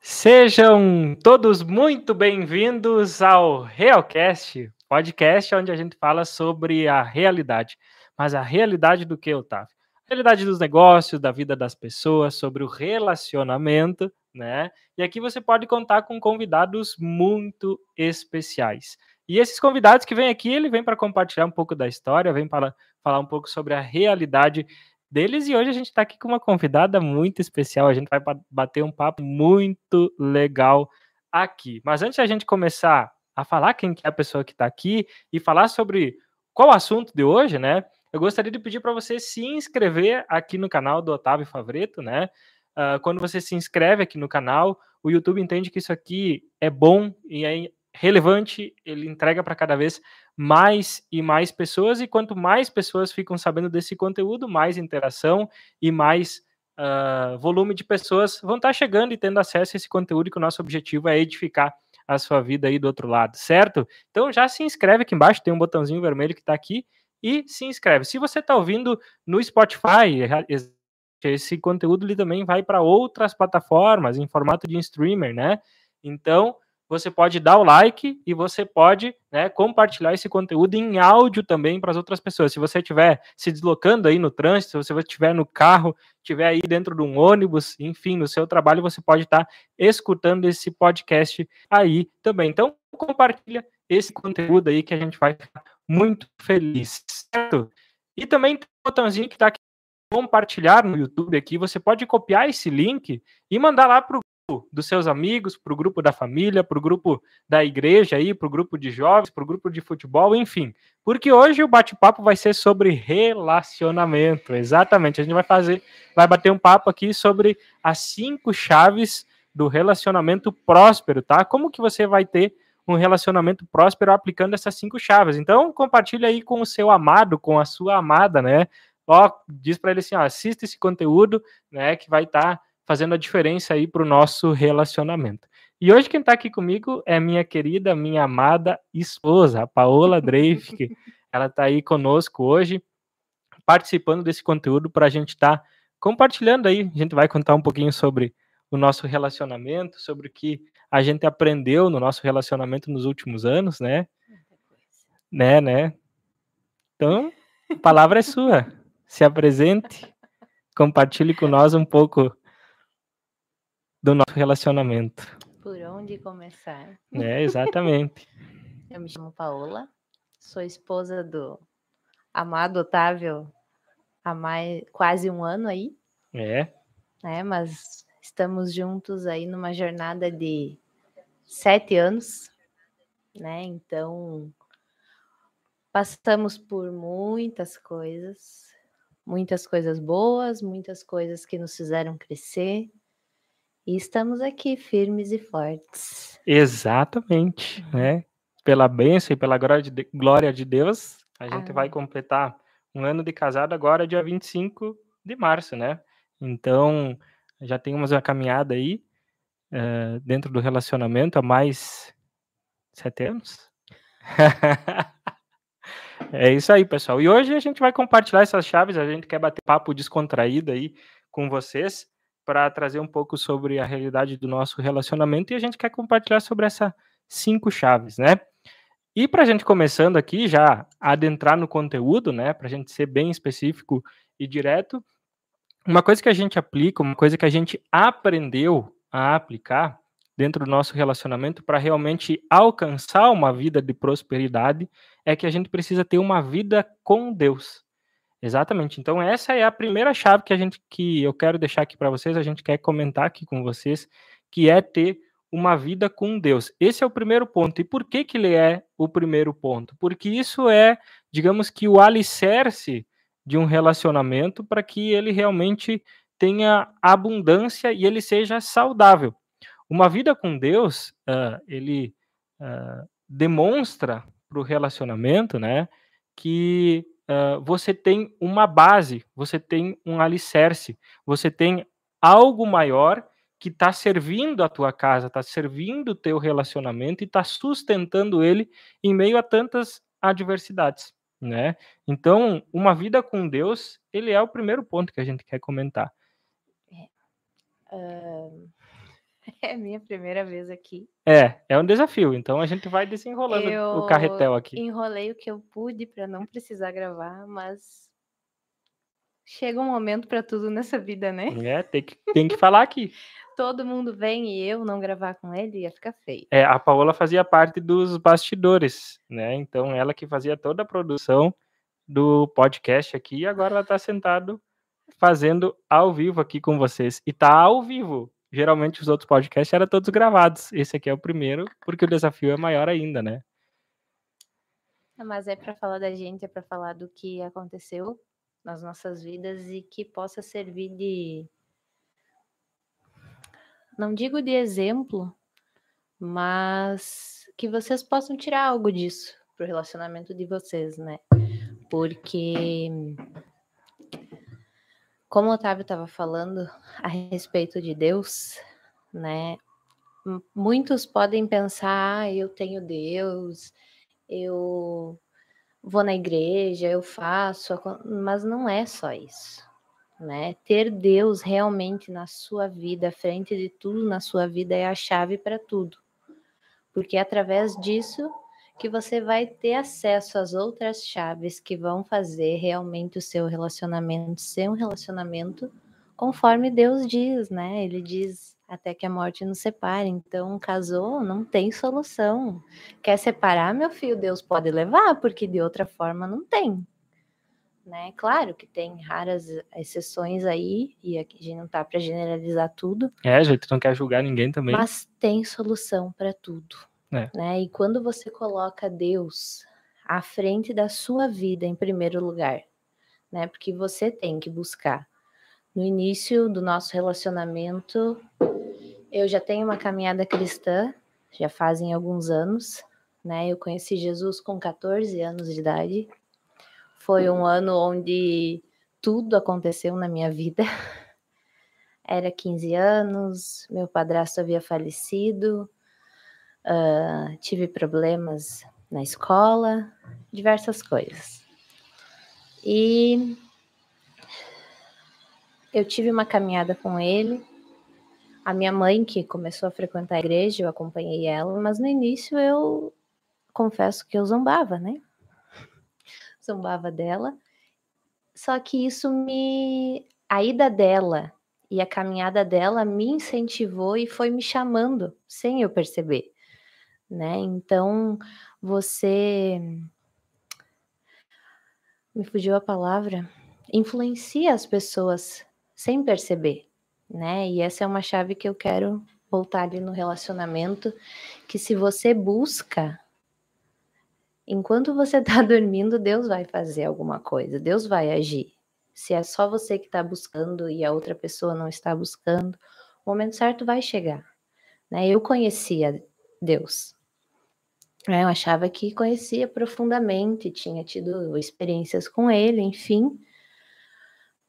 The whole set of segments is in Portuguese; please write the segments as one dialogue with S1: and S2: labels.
S1: Sejam todos muito bem-vindos ao Realcast, podcast onde a gente fala sobre a realidade. Mas a realidade do que, Otávio? A realidade dos negócios, da vida das pessoas, sobre o relacionamento, né? E aqui você pode contar com convidados muito especiais. E esses convidados que vêm aqui, ele vem para compartilhar um pouco da história, vem para falar um pouco sobre a realidade deles. E hoje a gente está aqui com uma convidada muito especial. A gente vai bater um papo muito legal aqui. Mas antes a gente começar a falar quem é a pessoa que está aqui e falar sobre qual o assunto de hoje, né? Eu gostaria de pedir para você se inscrever aqui no canal do Otávio Favreto, né? Uh, quando você se inscreve aqui no canal, o YouTube entende que isso aqui é bom e é relevante, ele entrega para cada vez mais e mais pessoas, e quanto mais pessoas ficam sabendo desse conteúdo, mais interação e mais uh, volume de pessoas vão estar tá chegando e tendo acesso a esse conteúdo, que o nosso objetivo é edificar a sua vida aí do outro lado, certo? Então já se inscreve aqui embaixo, tem um botãozinho vermelho que está aqui, e se inscreve. Se você está ouvindo no Spotify, esse conteúdo ele também vai para outras plataformas em formato de streamer, né? Então, você pode dar o like e você pode né, compartilhar esse conteúdo em áudio também para as outras pessoas. Se você estiver se deslocando aí no trânsito, se você estiver no carro, estiver aí dentro de um ônibus, enfim, no seu trabalho, você pode estar escutando esse podcast aí também. Então, compartilha esse conteúdo aí que a gente vai ficar muito feliz, certo? E também tem um botãozinho que está aqui compartilhar no YouTube aqui, você pode copiar esse link e mandar lá para o dos seus amigos, para o grupo da família, para o grupo da igreja aí, para o grupo de jovens, para o grupo de futebol, enfim. Porque hoje o bate-papo vai ser sobre relacionamento. Exatamente. A gente vai fazer, vai bater um papo aqui sobre as cinco chaves do relacionamento próspero, tá? Como que você vai ter um relacionamento próspero aplicando essas cinco chaves? Então, compartilha aí com o seu amado, com a sua amada, né? Ó, diz para ele assim, ó, assista esse conteúdo, né, que vai estar tá fazendo a diferença aí para o nosso relacionamento. E hoje quem está aqui comigo é minha querida, minha amada esposa, a Paola Dreyfke. Ela está aí conosco hoje, participando desse conteúdo para a gente estar tá compartilhando aí. A gente vai contar um pouquinho sobre o nosso relacionamento, sobre o que a gente aprendeu no nosso relacionamento nos últimos anos, né? Né, né? Então, a palavra é sua. Se apresente, compartilhe com nós um pouco do nosso relacionamento.
S2: Por onde começar?
S1: É, exatamente.
S2: Eu me chamo Paola, sou esposa do amado Otávio há mais, quase um ano aí.
S1: É.
S2: É, mas estamos juntos aí numa jornada de sete anos, né? Então passamos por muitas coisas, muitas coisas boas, muitas coisas que nos fizeram crescer, e estamos aqui firmes e fortes.
S1: Exatamente, uhum. né? Pela bênção e pela glória de Deus, a gente ah. vai completar um ano de casado agora, dia 25 de março, né? Então, já temos uma caminhada aí uh, dentro do relacionamento há mais sete anos. é isso aí, pessoal. E hoje a gente vai compartilhar essas chaves, a gente quer bater papo descontraído aí com vocês para trazer um pouco sobre a realidade do nosso relacionamento e a gente quer compartilhar sobre essas cinco chaves, né? E para a gente começando aqui, já adentrar no conteúdo, né? Para a gente ser bem específico e direto, uma coisa que a gente aplica, uma coisa que a gente aprendeu a aplicar dentro do nosso relacionamento para realmente alcançar uma vida de prosperidade é que a gente precisa ter uma vida com Deus. Exatamente. Então essa é a primeira chave que a gente que eu quero deixar aqui para vocês, a gente quer comentar aqui com vocês, que é ter uma vida com Deus. Esse é o primeiro ponto. E por que que ele é o primeiro ponto? Porque isso é, digamos que o alicerce de um relacionamento para que ele realmente tenha abundância e ele seja saudável. Uma vida com Deus, uh, ele uh, demonstra para o relacionamento, né, que você tem uma base, você tem um alicerce, você tem algo maior que está servindo a tua casa, está servindo o teu relacionamento e está sustentando ele em meio a tantas adversidades, né? Então, uma vida com Deus, ele é o primeiro ponto que a gente quer comentar.
S2: Uh, É minha primeira vez aqui.
S1: É, é um desafio. Então a gente vai desenrolando
S2: Eu
S1: o carretel aqui.
S2: enrolei o que eu pude para não precisar gravar, mas chega um momento para tudo nessa vida, né?
S1: É, tem que, tem que falar aqui.
S2: Todo mundo vem e eu não gravar com ele ia ficar feio.
S1: É, a Paola fazia parte dos bastidores, né? Então ela que fazia toda a produção do podcast aqui e agora ela está sentado fazendo ao vivo aqui com vocês. E tá ao vivo. Geralmente os outros podcasts eram todos gravados. Esse aqui é o primeiro, porque o desafio é maior ainda, né?
S2: Mas é para falar da gente, é para falar do que aconteceu nas nossas vidas e que possa servir de não digo de exemplo, mas que vocês possam tirar algo disso pro relacionamento de vocês, né? Porque como o Otávio estava falando a respeito de Deus, né? Muitos podem pensar, ah, eu tenho Deus, eu vou na igreja, eu faço, mas não é só isso, né? Ter Deus realmente na sua vida, à frente de tudo na sua vida é a chave para tudo. Porque através disso que você vai ter acesso às outras chaves que vão fazer realmente o seu relacionamento ser um relacionamento conforme Deus diz, né? Ele diz até que a morte nos separe. Então, casou, não tem solução. Quer separar, meu filho, Deus pode levar, porque de outra forma não tem. Né? Claro que tem raras exceções aí, e aqui a gente não tá para generalizar tudo.
S1: É, a gente não quer julgar ninguém também.
S2: Mas tem solução para tudo.
S1: É.
S2: Né? E quando você coloca Deus à frente da sua vida em primeiro lugar, né? Porque você tem que buscar. No início do nosso relacionamento, eu já tenho uma caminhada cristã, já fazem alguns anos, né? Eu conheci Jesus com 14 anos de idade. Foi um ano onde tudo aconteceu na minha vida. Era 15 anos, meu padrasto havia falecido, uh, tive problemas na escola, diversas coisas. E eu tive uma caminhada com ele. A minha mãe, que começou a frequentar a igreja, eu acompanhei ela, mas no início eu confesso que eu zombava, né? Zombava dela. Só que isso me. A ida dela e a caminhada dela me incentivou e foi me chamando, sem eu perceber né? Então, você me fugiu a palavra, influencia as pessoas sem perceber, né? E essa é uma chave que eu quero voltar ali no relacionamento, que se você busca enquanto você está dormindo, Deus vai fazer alguma coisa, Deus vai agir. Se é só você que está buscando e a outra pessoa não está buscando, o momento certo vai chegar. Né? Eu conhecia Deus, é, eu achava que conhecia profundamente, tinha tido experiências com ele, enfim.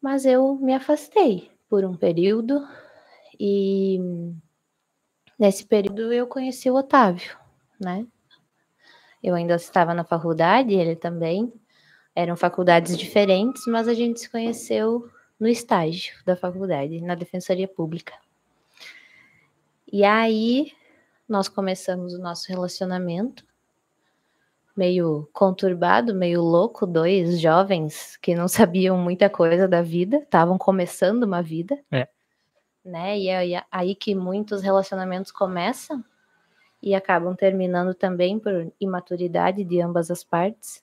S2: Mas eu me afastei por um período e nesse período eu conheci o Otávio, né? Eu ainda estava na faculdade, ele também. Eram faculdades diferentes, mas a gente se conheceu no estágio da faculdade, na Defensoria Pública. E aí nós começamos o nosso relacionamento meio conturbado, meio louco, dois jovens que não sabiam muita coisa da vida, estavam começando uma vida.
S1: É.
S2: Né? E é aí que muitos relacionamentos começam e acabam terminando também por imaturidade de ambas as partes.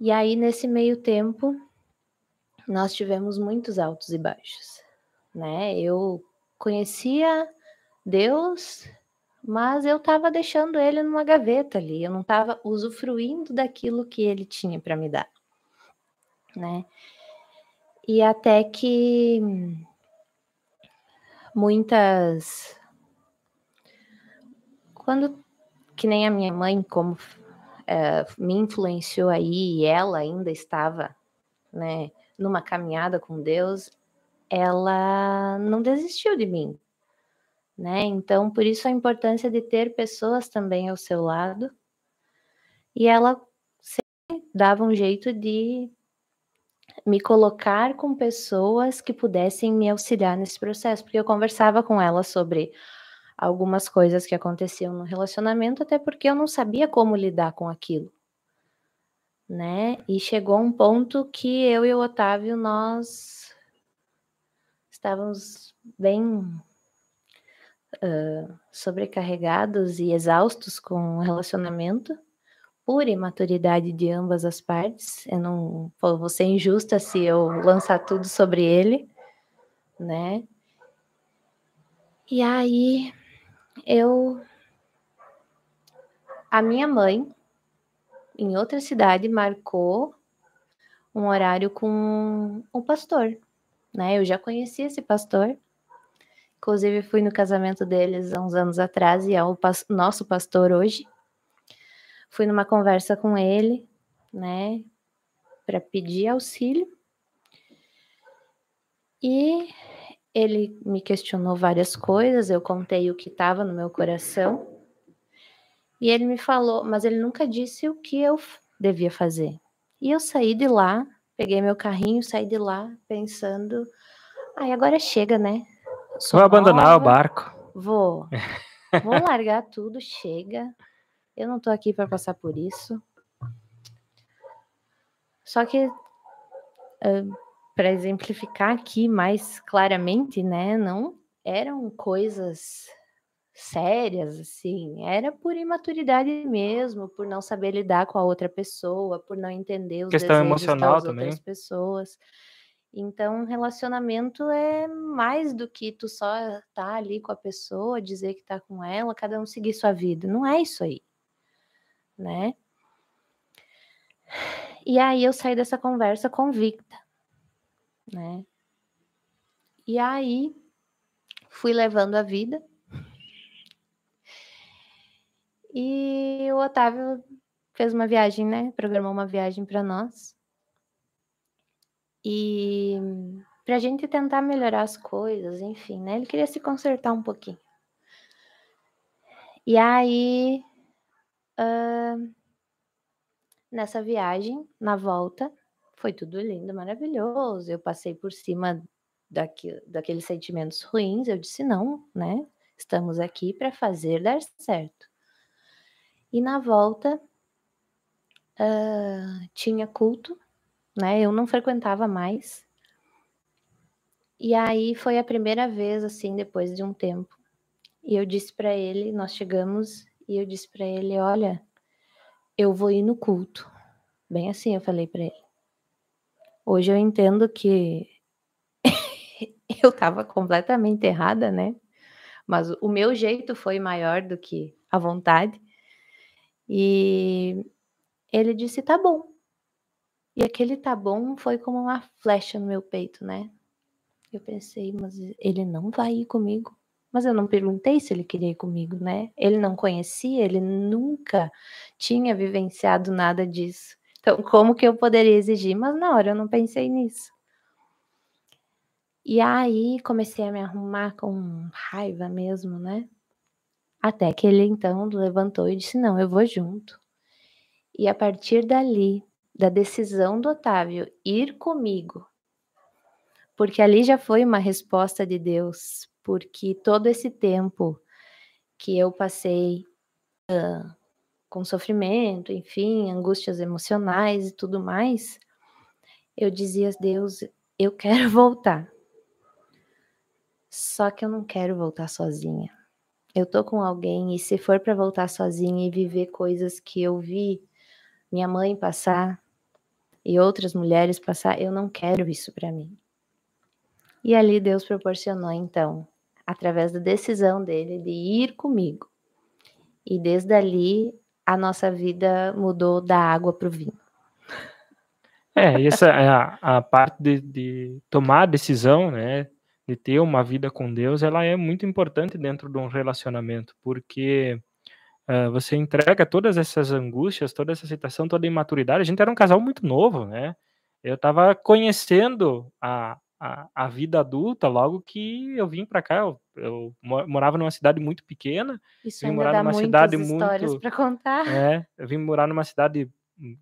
S2: E aí, nesse meio tempo, nós tivemos muitos altos e baixos. Né? Eu conhecia Deus mas eu estava deixando ele numa gaveta ali, eu não estava usufruindo daquilo que ele tinha para me dar, né? E até que muitas quando que nem a minha mãe como é, me influenciou aí e ela ainda estava, né, numa caminhada com Deus, ela não desistiu de mim, né? Então, por isso a importância de ter pessoas também ao seu lado. E ela sempre dava um jeito de me colocar com pessoas que pudessem me auxiliar nesse processo, porque eu conversava com ela sobre algumas coisas que aconteciam no relacionamento, até porque eu não sabia como lidar com aquilo. Né? E chegou um ponto que eu e o Otávio nós estávamos bem uh, sobrecarregados e exaustos com o relacionamento por imaturidade de ambas as partes. Eu não vou ser injusta se eu lançar tudo sobre ele, né? E aí eu a minha mãe em outra cidade marcou um horário com o pastor, né? Eu já conhecia esse pastor. Inclusive fui no casamento deles há uns anos atrás e é o nosso pastor hoje fui numa conversa com ele, né, para pedir auxílio. E ele me questionou várias coisas, eu contei o que estava no meu coração. E ele me falou, mas ele nunca disse o que eu devia fazer. E eu saí de lá, peguei meu carrinho, saí de lá pensando, ai, agora chega, né?
S1: Sou Vou nova, abandonar o barco.
S2: Vou. Vou largar tudo, chega. Eu não tô aqui para passar por isso. Só que uh, para exemplificar aqui mais claramente, né, não eram coisas sérias assim, era por imaturidade mesmo, por não saber lidar com a outra pessoa, por não entender os
S1: questão emocional das também.
S2: outras pessoas. Então, relacionamento é mais do que tu só tá ali com a pessoa, dizer que tá com ela, cada um seguir sua vida. Não é isso aí né? E aí eu saí dessa conversa convicta, né? E aí fui levando a vida. E o Otávio fez uma viagem, né? Programou uma viagem para nós. E para a gente tentar melhorar as coisas, enfim, né? Ele queria se consertar um pouquinho. E aí Uh, nessa viagem, na volta, foi tudo lindo, maravilhoso. Eu passei por cima daqui, daqueles sentimentos ruins. Eu disse: não, né? Estamos aqui para fazer dar certo. E na volta, uh, tinha culto, né? Eu não frequentava mais. E aí foi a primeira vez, assim, depois de um tempo. E eu disse para ele: nós chegamos e eu disse para ele: Olha, eu vou ir no culto. Bem assim eu falei para ele. Hoje eu entendo que eu estava completamente errada, né? Mas o meu jeito foi maior do que a vontade. E ele disse: Tá bom. E aquele tá bom foi como uma flecha no meu peito, né? Eu pensei, mas ele não vai ir comigo. Mas eu não perguntei se ele queria ir comigo, né? Ele não conhecia, ele nunca tinha vivenciado nada disso. Então, como que eu poderia exigir? Mas na hora eu não pensei nisso. E aí comecei a me arrumar com raiva mesmo, né? Até que ele então levantou e disse: Não, eu vou junto. E a partir dali, da decisão do Otávio ir comigo, porque ali já foi uma resposta de Deus porque todo esse tempo que eu passei uh, com sofrimento, enfim, angústias emocionais e tudo mais, eu dizia a Deus, eu quero voltar. Só que eu não quero voltar sozinha. Eu tô com alguém e se for para voltar sozinha e viver coisas que eu vi minha mãe passar e outras mulheres passar, eu não quero isso para mim. E ali Deus proporcionou então através da decisão dele de ir comigo. E desde ali a nossa vida mudou da água para o vinho.
S1: É, essa é a, a parte de, de, tomar a decisão, né, de ter uma vida com Deus, ela é muito importante dentro de um relacionamento, porque uh, você entrega todas essas angústias, toda essa situação, toda a imaturidade. A gente era um casal muito novo, né? Eu estava conhecendo a, a, a vida adulta logo que eu vim para cá. Eu, eu, morava numa cidade muito pequena.
S2: Isso vim morar numa cidade muito.
S1: para contar. É, eu vim morar numa cidade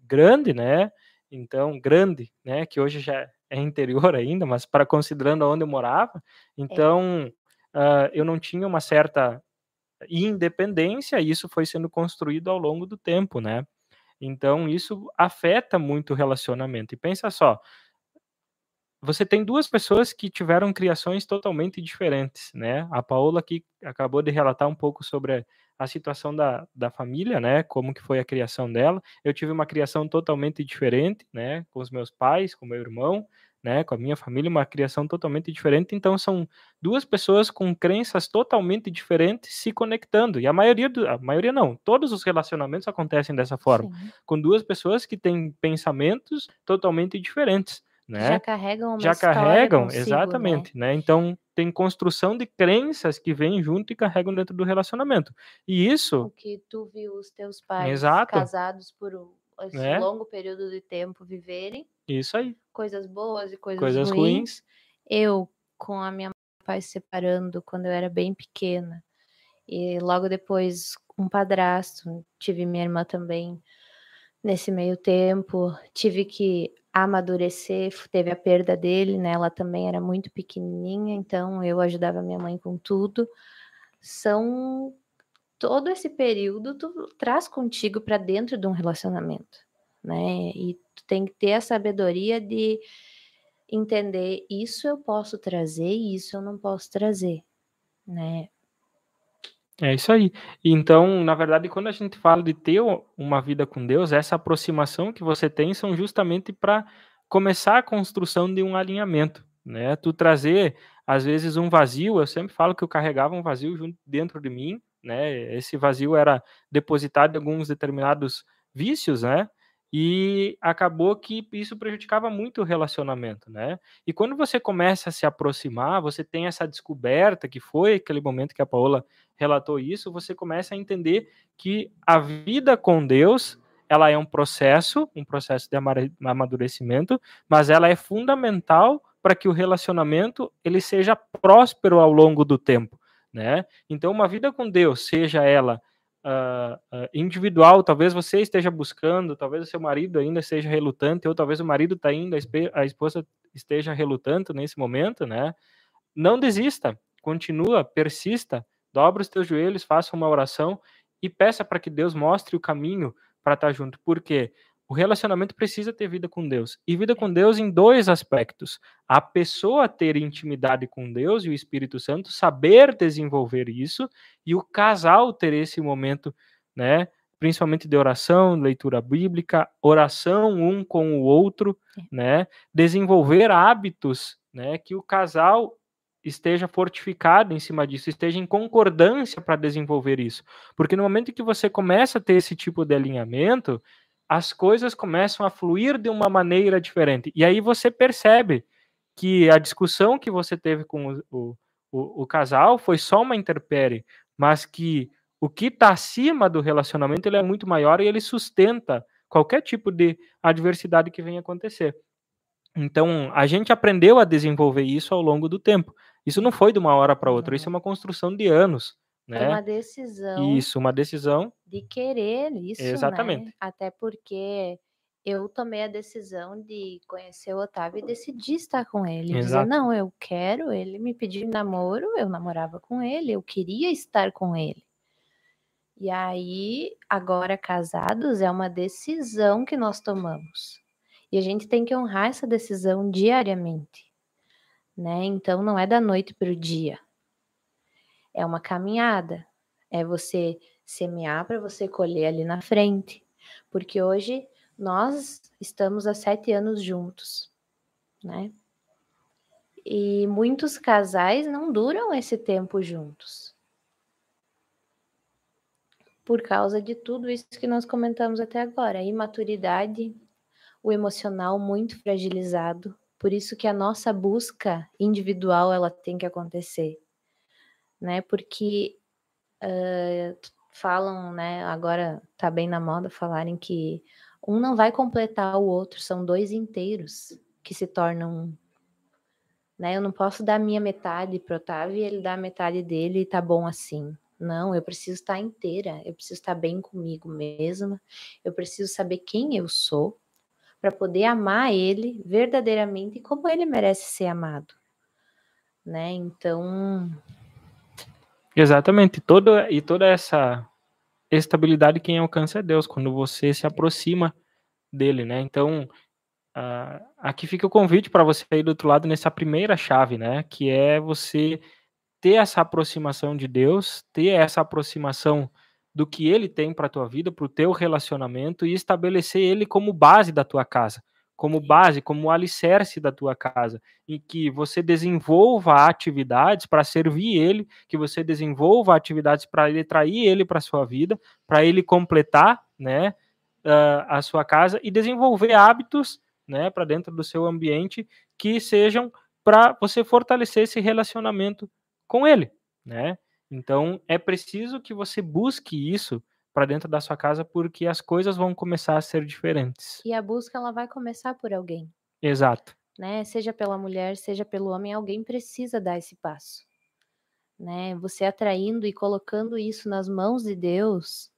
S1: grande, né? então grande, né, que hoje já é interior ainda, mas para considerando onde eu morava, então é. uh, eu não tinha uma certa independência, e isso foi sendo construído ao longo do tempo, né? Então isso afeta muito o relacionamento. E pensa só, você tem duas pessoas que tiveram criações totalmente diferentes, né? A Paola aqui acabou de relatar um pouco sobre a situação da, da família, né? Como que foi a criação dela. Eu tive uma criação totalmente diferente, né? Com os meus pais, com meu irmão, né? Com a minha família, uma criação totalmente diferente. Então são duas pessoas com crenças totalmente diferentes se conectando. E a maioria, do, a maioria não, todos os relacionamentos acontecem dessa forma, Sim. com duas pessoas que têm pensamentos totalmente diferentes né?
S2: Já carregam uma
S1: Já carregam, consigo, né? exatamente, né? né? Então tem construção de crenças que vêm junto e carregam dentro do relacionamento. E isso.
S2: O que tu viu os teus pais Exato. casados por um esse né? longo período de tempo viverem.
S1: Isso aí.
S2: Coisas boas e coisas,
S1: coisas ruins. ruins.
S2: Eu, com a minha pai se separando quando eu era bem pequena. E logo depois, um padrasto. Tive minha irmã também nesse meio tempo. Tive que amadurecer, teve a perda dele, né? Ela também era muito pequenininha, então eu ajudava minha mãe com tudo. São todo esse período tu traz contigo para dentro de um relacionamento, né? E tu tem que ter a sabedoria de entender isso eu posso trazer e isso eu não posso trazer, né?
S1: É isso aí. Então, na verdade, quando a gente fala de ter uma vida com Deus, essa aproximação que você tem são justamente para começar a construção de um alinhamento, né? Tu trazer às vezes um vazio, eu sempre falo que eu carregava um vazio junto dentro de mim, né? Esse vazio era depositado em alguns determinados vícios, né? E acabou que isso prejudicava muito o relacionamento, né? E quando você começa a se aproximar, você tem essa descoberta que foi aquele momento que a Paola relatou isso, você começa a entender que a vida com Deus, ela é um processo, um processo de amadurecimento, mas ela é fundamental para que o relacionamento ele seja próspero ao longo do tempo, né? Então, uma vida com Deus, seja ela uh, individual, talvez você esteja buscando, talvez o seu marido ainda esteja relutante, ou talvez o marido está indo, a esposa esteja relutante nesse momento, né? Não desista, continua, persista, dobra os teus joelhos, faça uma oração e peça para que Deus mostre o caminho para estar tá junto. Por quê? O relacionamento precisa ter vida com Deus. E vida com Deus em dois aspectos. A pessoa ter intimidade com Deus e o Espírito Santo, saber desenvolver isso, e o casal ter esse momento, né? Principalmente de oração, leitura bíblica, oração um com o outro, é. né? Desenvolver hábitos, né? Que o casal esteja fortificado em cima disso, esteja em concordância para desenvolver isso. Porque no momento que você começa a ter esse tipo de alinhamento, as coisas começam a fluir de uma maneira diferente. E aí você percebe que a discussão que você teve com o, o, o casal foi só uma interpere, mas que o que está acima do relacionamento ele é muito maior e ele sustenta qualquer tipo de adversidade que venha acontecer. Então, a gente aprendeu a desenvolver isso ao longo do tempo. Isso não foi de uma hora para outra, isso é uma construção de anos. Né?
S2: uma decisão.
S1: Isso, uma decisão.
S2: De querer isso, né?
S1: Exatamente.
S2: Né? Até porque eu tomei a decisão de conhecer o Otávio e decidi estar com ele. Exato. Dizer, não, eu quero, ele me pediu namoro, eu namorava com ele, eu queria estar com ele. E aí, agora casados, é uma decisão que nós tomamos. E a gente tem que honrar essa decisão diariamente. Né? Então, não é da noite para o dia. É uma caminhada. É você semear para você colher ali na frente. Porque hoje nós estamos há sete anos juntos, né? E muitos casais não duram esse tempo juntos. Por causa de tudo isso que nós comentamos até agora, a imaturidade, o emocional muito fragilizado. Por isso que a nossa busca individual ela tem que acontecer né? Porque uh, falam, né? Agora tá bem na moda falarem que um não vai completar o outro, são dois inteiros que se tornam. Né? Eu não posso dar minha metade pro Otávio e ele dar a metade dele e tá bom assim. Não, eu preciso estar inteira, eu preciso estar bem comigo mesma, eu preciso saber quem eu sou, para poder amar ele verdadeiramente como ele merece ser amado, né? Então,
S1: exatamente, toda e toda essa estabilidade quem alcança é Deus quando você se aproxima dele, né? Então, uh, aqui fica o convite para você ir do outro lado nessa primeira chave, né? Que é você ter essa aproximação de Deus, ter essa aproximação do que ele tem para tua vida, para o teu relacionamento e estabelecer ele como base da tua casa, como base, como alicerce da tua casa, em que você desenvolva atividades para servir ele, que você desenvolva atividades para ele trair ele para sua vida, para ele completar, né, uh, a sua casa e desenvolver hábitos, né, para dentro do seu ambiente que sejam para você fortalecer esse relacionamento com ele, né? Então, é preciso que você busque isso para dentro da sua casa, porque as coisas vão começar a ser diferentes.
S2: E a busca ela vai começar por alguém.
S1: Exato.
S2: Né? Seja pela mulher, seja pelo homem, alguém precisa dar esse passo. Né? Você atraindo e colocando isso nas mãos de Deus,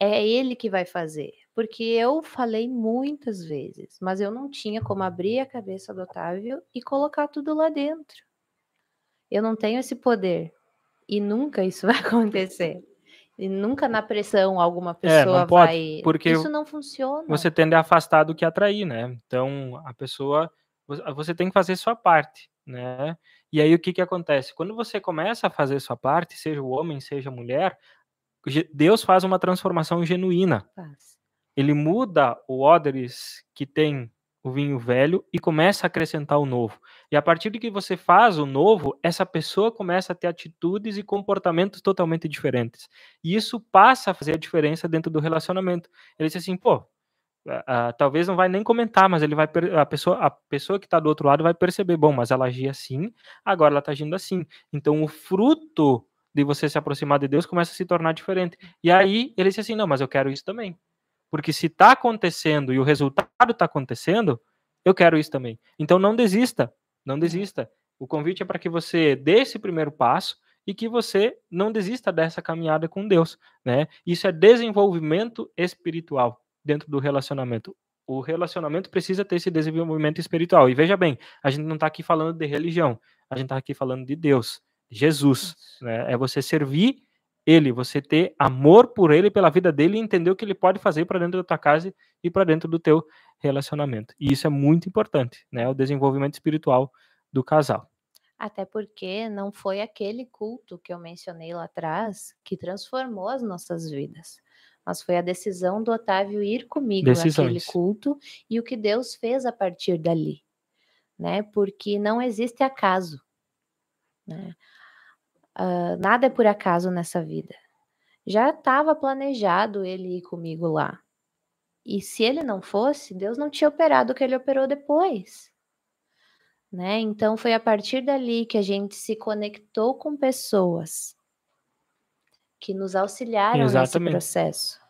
S2: é ele que vai fazer. Porque eu falei muitas vezes, mas eu não tinha como abrir a cabeça do Otávio e colocar tudo lá dentro. Eu não tenho esse poder. E nunca isso vai acontecer. E nunca na pressão alguma pessoa é, pode, vai.
S1: Porque
S2: isso não funciona.
S1: Você tende a afastar do que atrair, né? Então a pessoa. Você tem que fazer sua parte, né? E aí o que, que acontece? Quando você começa a fazer sua parte, seja o homem, seja a mulher, Deus faz uma transformação genuína. Faz. Ele muda o odres que tem o vinho velho e começa a acrescentar o novo. E a partir de que você faz o novo, essa pessoa começa a ter atitudes e comportamentos totalmente diferentes. E isso passa a fazer a diferença dentro do relacionamento. Ele diz assim, pô, Uh, talvez não vai nem comentar, mas ele vai a pessoa a pessoa que está do outro lado vai perceber, bom, mas ela agia assim, agora ela está agindo assim. Então o fruto de você se aproximar de Deus começa a se tornar diferente. E aí ele diz assim, não, mas eu quero isso também. Porque se está acontecendo e o resultado está acontecendo, eu quero isso também. Então não desista, não desista. O convite é para que você dê esse primeiro passo e que você não desista dessa caminhada com Deus, né? Isso é desenvolvimento espiritual dentro do relacionamento. O relacionamento precisa ter esse desenvolvimento espiritual. E veja bem, a gente não está aqui falando de religião, a gente está aqui falando de Deus, de Jesus. Né? É você servir ele, você ter amor por ele, pela vida dele e entender o que ele pode fazer para dentro da tua casa e para dentro do teu relacionamento. E isso é muito importante, né? O desenvolvimento espiritual do casal.
S2: Até porque não foi aquele culto que eu mencionei lá atrás que transformou as nossas vidas. Mas foi a decisão do Otávio ir comigo Decisões. naquele culto e o que Deus fez a partir dali. Né? Porque não existe acaso. Né? Uh, nada é por acaso nessa vida. Já estava planejado ele ir comigo lá. E se ele não fosse, Deus não tinha operado o que ele operou depois. Né? Então foi a partir dali que a gente se conectou com pessoas que nos auxiliaram Exatamente. nesse processo.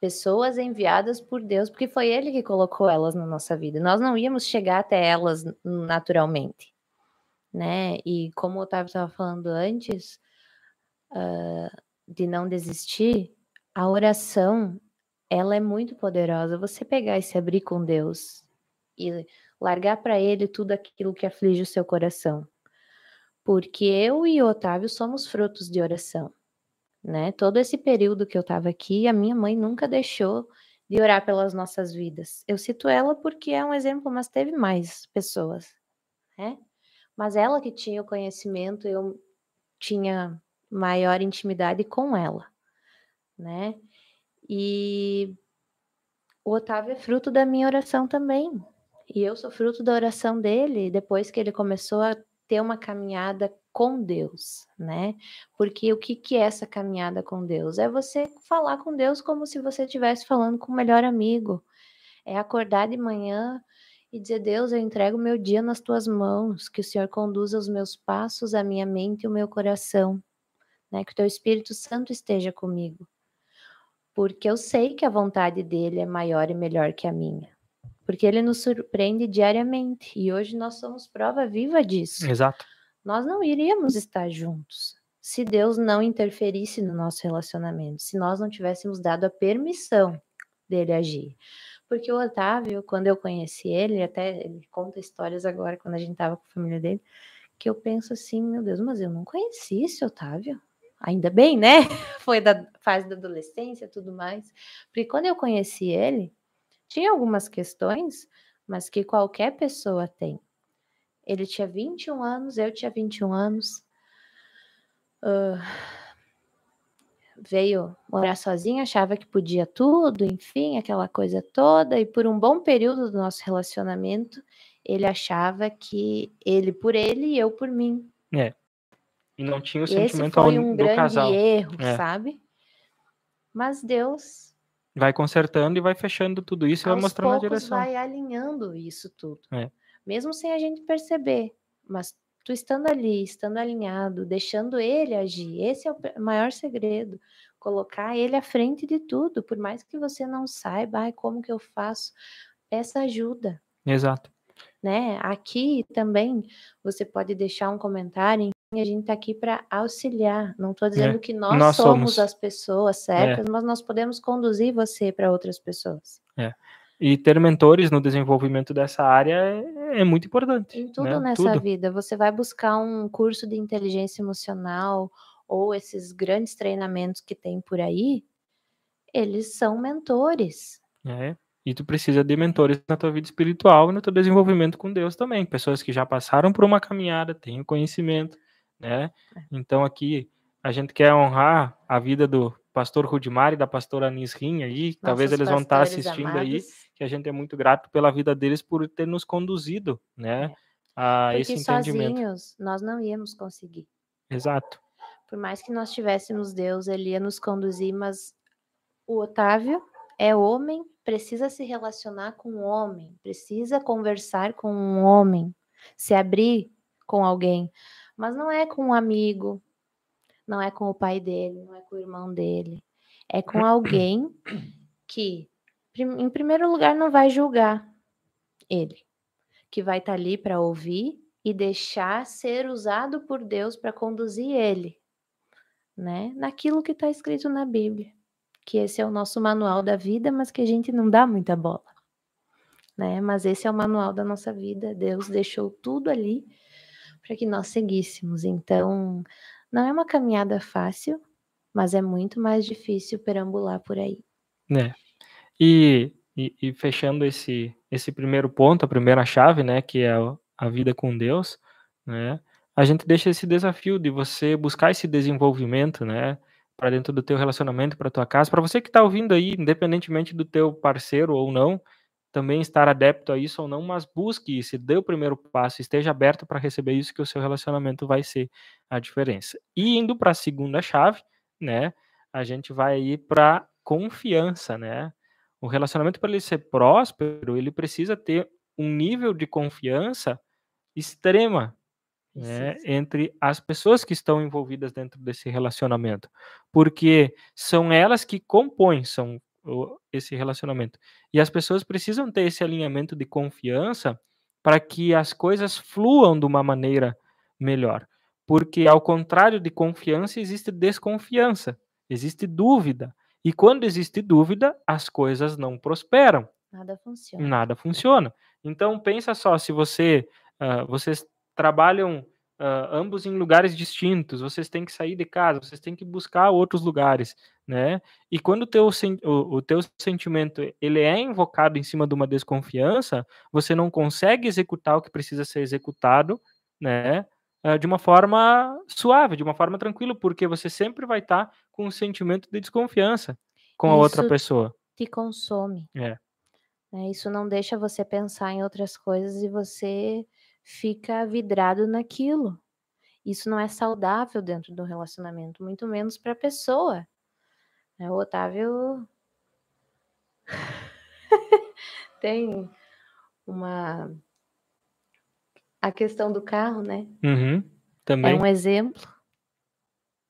S2: Pessoas enviadas por Deus, porque foi Ele que colocou elas na nossa vida. Nós não íamos chegar até elas naturalmente né? E como o Otávio estava falando antes, uh, de não desistir, a oração, ela é muito poderosa. Você pegar e se abrir com Deus e largar para Ele tudo aquilo que aflige o seu coração. Porque eu e Otávio somos frutos de oração, né? Todo esse período que eu estava aqui, a minha mãe nunca deixou de orar pelas nossas vidas. Eu cito ela porque é um exemplo, mas teve mais pessoas, né? Mas ela que tinha o conhecimento, eu tinha maior intimidade com ela, né? E o Otávio é fruto da minha oração também. E eu sou fruto da oração dele depois que ele começou a ter uma caminhada com Deus, né? Porque o que, que é essa caminhada com Deus? É você falar com Deus como se você estivesse falando com o melhor amigo. É acordar de manhã e dizer: Deus, eu entrego meu dia nas tuas mãos, que o Senhor conduza os meus passos, a minha mente e o meu coração, né? Que o teu Espírito Santo esteja comigo, porque eu sei que a vontade dele é maior e melhor que a minha, porque ele nos surpreende diariamente e hoje nós somos prova viva disso.
S1: Exato.
S2: Nós não iríamos estar juntos se Deus não interferisse no nosso relacionamento, se nós não tivéssemos dado a permissão dele agir. Porque o Otávio, quando eu conheci ele, até ele conta histórias agora, quando a gente tava com a família dele, que eu penso assim, meu Deus, mas eu não conheci esse Otávio. Ainda bem, né? Foi da fase da adolescência tudo mais. Porque quando eu conheci ele, tinha algumas questões, mas que qualquer pessoa tem. Ele tinha 21 anos, eu tinha 21 anos. Uh, veio morar sozinho, achava que podia tudo, enfim, aquela coisa toda, e por um bom período do nosso relacionamento, ele achava que ele por ele e eu por mim.
S1: É. E não tinha o
S2: Esse
S1: sentimento
S2: foi um
S1: do
S2: grande
S1: casal.
S2: erro,
S1: É.
S2: sabe? Mas Deus,
S1: Vai consertando e vai fechando tudo isso e vai mostrando a direção.
S2: vai alinhando isso tudo.
S1: É.
S2: Mesmo sem a gente perceber. Mas tu estando ali, estando alinhado, deixando ele agir, esse é o maior segredo. Colocar ele à frente de tudo. Por mais que você não saiba, ai, como que eu faço? Peça ajuda.
S1: Exato.
S2: né? Aqui também você pode deixar um comentário, enfim, a gente está aqui para auxiliar. Não estou dizendo que nós,
S1: É, nós
S2: somos
S1: somos. É.
S2: as pessoas certas, mas nós podemos conduzir você para outras pessoas.
S1: E ter mentores no desenvolvimento dessa área é, é muito importante.
S2: Em tudo
S1: né?
S2: nessa
S1: Tudo.
S2: vida, você vai buscar um curso de inteligência emocional ou esses grandes treinamentos que tem por aí, eles são mentores.
S1: É. E tu precisa de mentores na tua vida espiritual e no teu desenvolvimento com Deus também. Pessoas que já passaram por uma caminhada, têm o conhecimento, né?
S2: É.
S1: Então aqui a gente quer honrar a vida do pastor Rudimar e da pastora Anis Rim aí. Talvez
S2: Nossos
S1: eles vão estar
S2: pastores
S1: assistindo aí. Que a gente é muito grato pela vida deles por ter nos conduzido, né?
S2: É.
S1: A
S2: Porque
S1: esse entendimento.
S2: sozinhos nós não íamos conseguir.
S1: Exato.
S2: Por mais que nós tivéssemos Deus, ele ia nos conduzir, mas o Otávio é homem, precisa se relacionar com um homem, precisa conversar com um homem, se abrir com alguém, mas não é com um amigo, não é com o pai dele, não é com o irmão dele, é com alguém que, em primeiro lugar, não vai julgar ele, que vai estar ali para ouvir e deixar ser usado por Deus para conduzir ele, né? Naquilo que está escrito na Bíblia, que esse é o nosso manual da vida, mas que a gente não dá muita bola, né? Mas esse é o manual da nossa vida. Deus deixou tudo ali para que nós seguíssemos. Então, não é uma caminhada fácil, mas é muito mais difícil perambular por aí.
S1: né? E, e, e fechando esse, esse primeiro ponto, a primeira chave, né, que é a vida com Deus, né? A gente deixa esse desafio de você buscar esse desenvolvimento, né, para dentro do teu relacionamento, para tua casa, para você que está ouvindo aí, independentemente do teu parceiro ou não, também estar adepto a isso ou não, mas busque isso, dê o primeiro passo, esteja aberto para receber isso que o seu relacionamento vai ser a diferença. E indo para a segunda chave, né, a gente vai ir para confiança, né? O relacionamento para ele ser próspero, ele precisa ter um nível de confiança extrema, né, entre as pessoas que estão envolvidas dentro desse relacionamento, porque são elas que compõem são esse relacionamento. E as pessoas precisam ter esse alinhamento de confiança para que as coisas fluam de uma maneira melhor. Porque ao contrário de confiança existe desconfiança, existe dúvida. E quando existe dúvida, as coisas não prosperam
S2: Nada funciona.
S1: nada funciona. Então pensa só, se você ah, vocês trabalham ah, ambos em lugares distintos, vocês têm que sair de casa, vocês têm que buscar outros lugares, né? E quando o teu, o, o teu sentimento ele é invocado em cima de uma desconfiança, você não consegue executar o que precisa ser executado, né? Ah, de uma forma suave, de uma forma tranquila, porque você sempre vai estar com um sentimento de desconfiança com a outra
S2: Isso
S1: pessoa.
S2: Te consome.
S1: É.
S2: né? Isso não deixa você pensar em outras coisas e você fica vidrado naquilo. Isso não é saudável dentro do relacionamento, muito menos para a pessoa. né? O Otávio tem uma a questão do carro, né?
S1: Uhum,
S2: É
S1: também.
S2: um exemplo.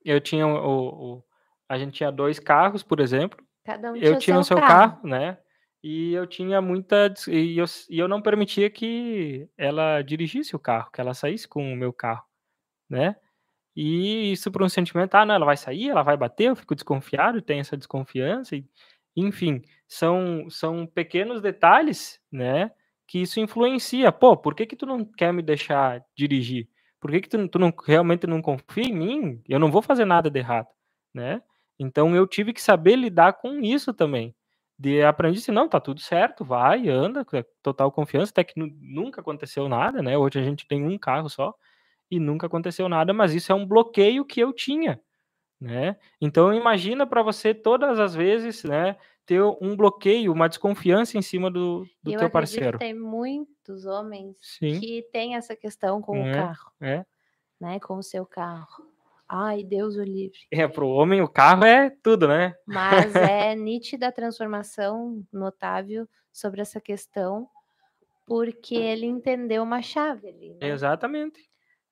S1: Eu tinha o, o- a gente tinha dois carros, por exemplo.
S2: Cada um
S1: Eu
S2: tinha
S1: tinha o
S2: seu carro.
S1: carro, né? E eu tinha muita e eu, e eu não permitia que ela dirigisse o carro, que ela saísse com o meu carro, né? E isso por um sentimento, ah, não, ela vai sair, ela vai bater, eu fico desconfiado, tenho essa desconfiança, e, enfim, são, são pequenos detalhes, né? Que isso influencia. Pô, por que que tu não quer me deixar dirigir? Por que que tu, tu não, realmente não confia em mim? Eu não vou fazer nada de errado, né? Então eu tive que saber lidar com isso também. De aprender assim, não, tá tudo certo, vai, anda, total confiança, até que nunca aconteceu nada, né? Hoje a gente tem um carro só e nunca aconteceu nada, mas isso é um bloqueio que eu tinha, né? Então imagina para você todas as vezes, né, ter um bloqueio, uma desconfiança em cima do, do
S2: eu
S1: teu parceiro.
S2: Tem muitos homens Sim. que têm essa questão com é, o carro,
S1: é.
S2: né, com o seu carro. Ai, Deus o livre.
S1: É, para o homem o carro é tudo, né?
S2: Mas é nítida a transformação notável sobre essa questão, porque ele entendeu uma chave ali. Né?
S1: Exatamente.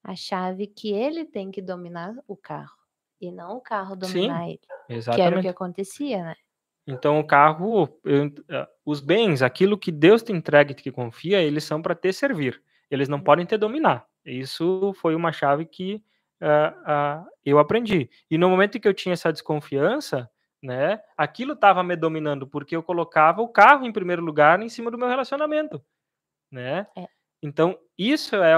S2: A chave que ele tem que dominar o carro e não o carro dominar Sim, ele. Exatamente. Que era o que acontecia, né?
S1: Então o carro, eu, os bens, aquilo que Deus te entrega e te confia, eles são para te servir. Eles não podem te dominar. Isso foi uma chave que uh, uh, eu aprendi. E no momento que eu tinha essa desconfiança, né, aquilo estava me dominando porque eu colocava o carro em primeiro lugar em cima do meu relacionamento, né? É. Então, isso é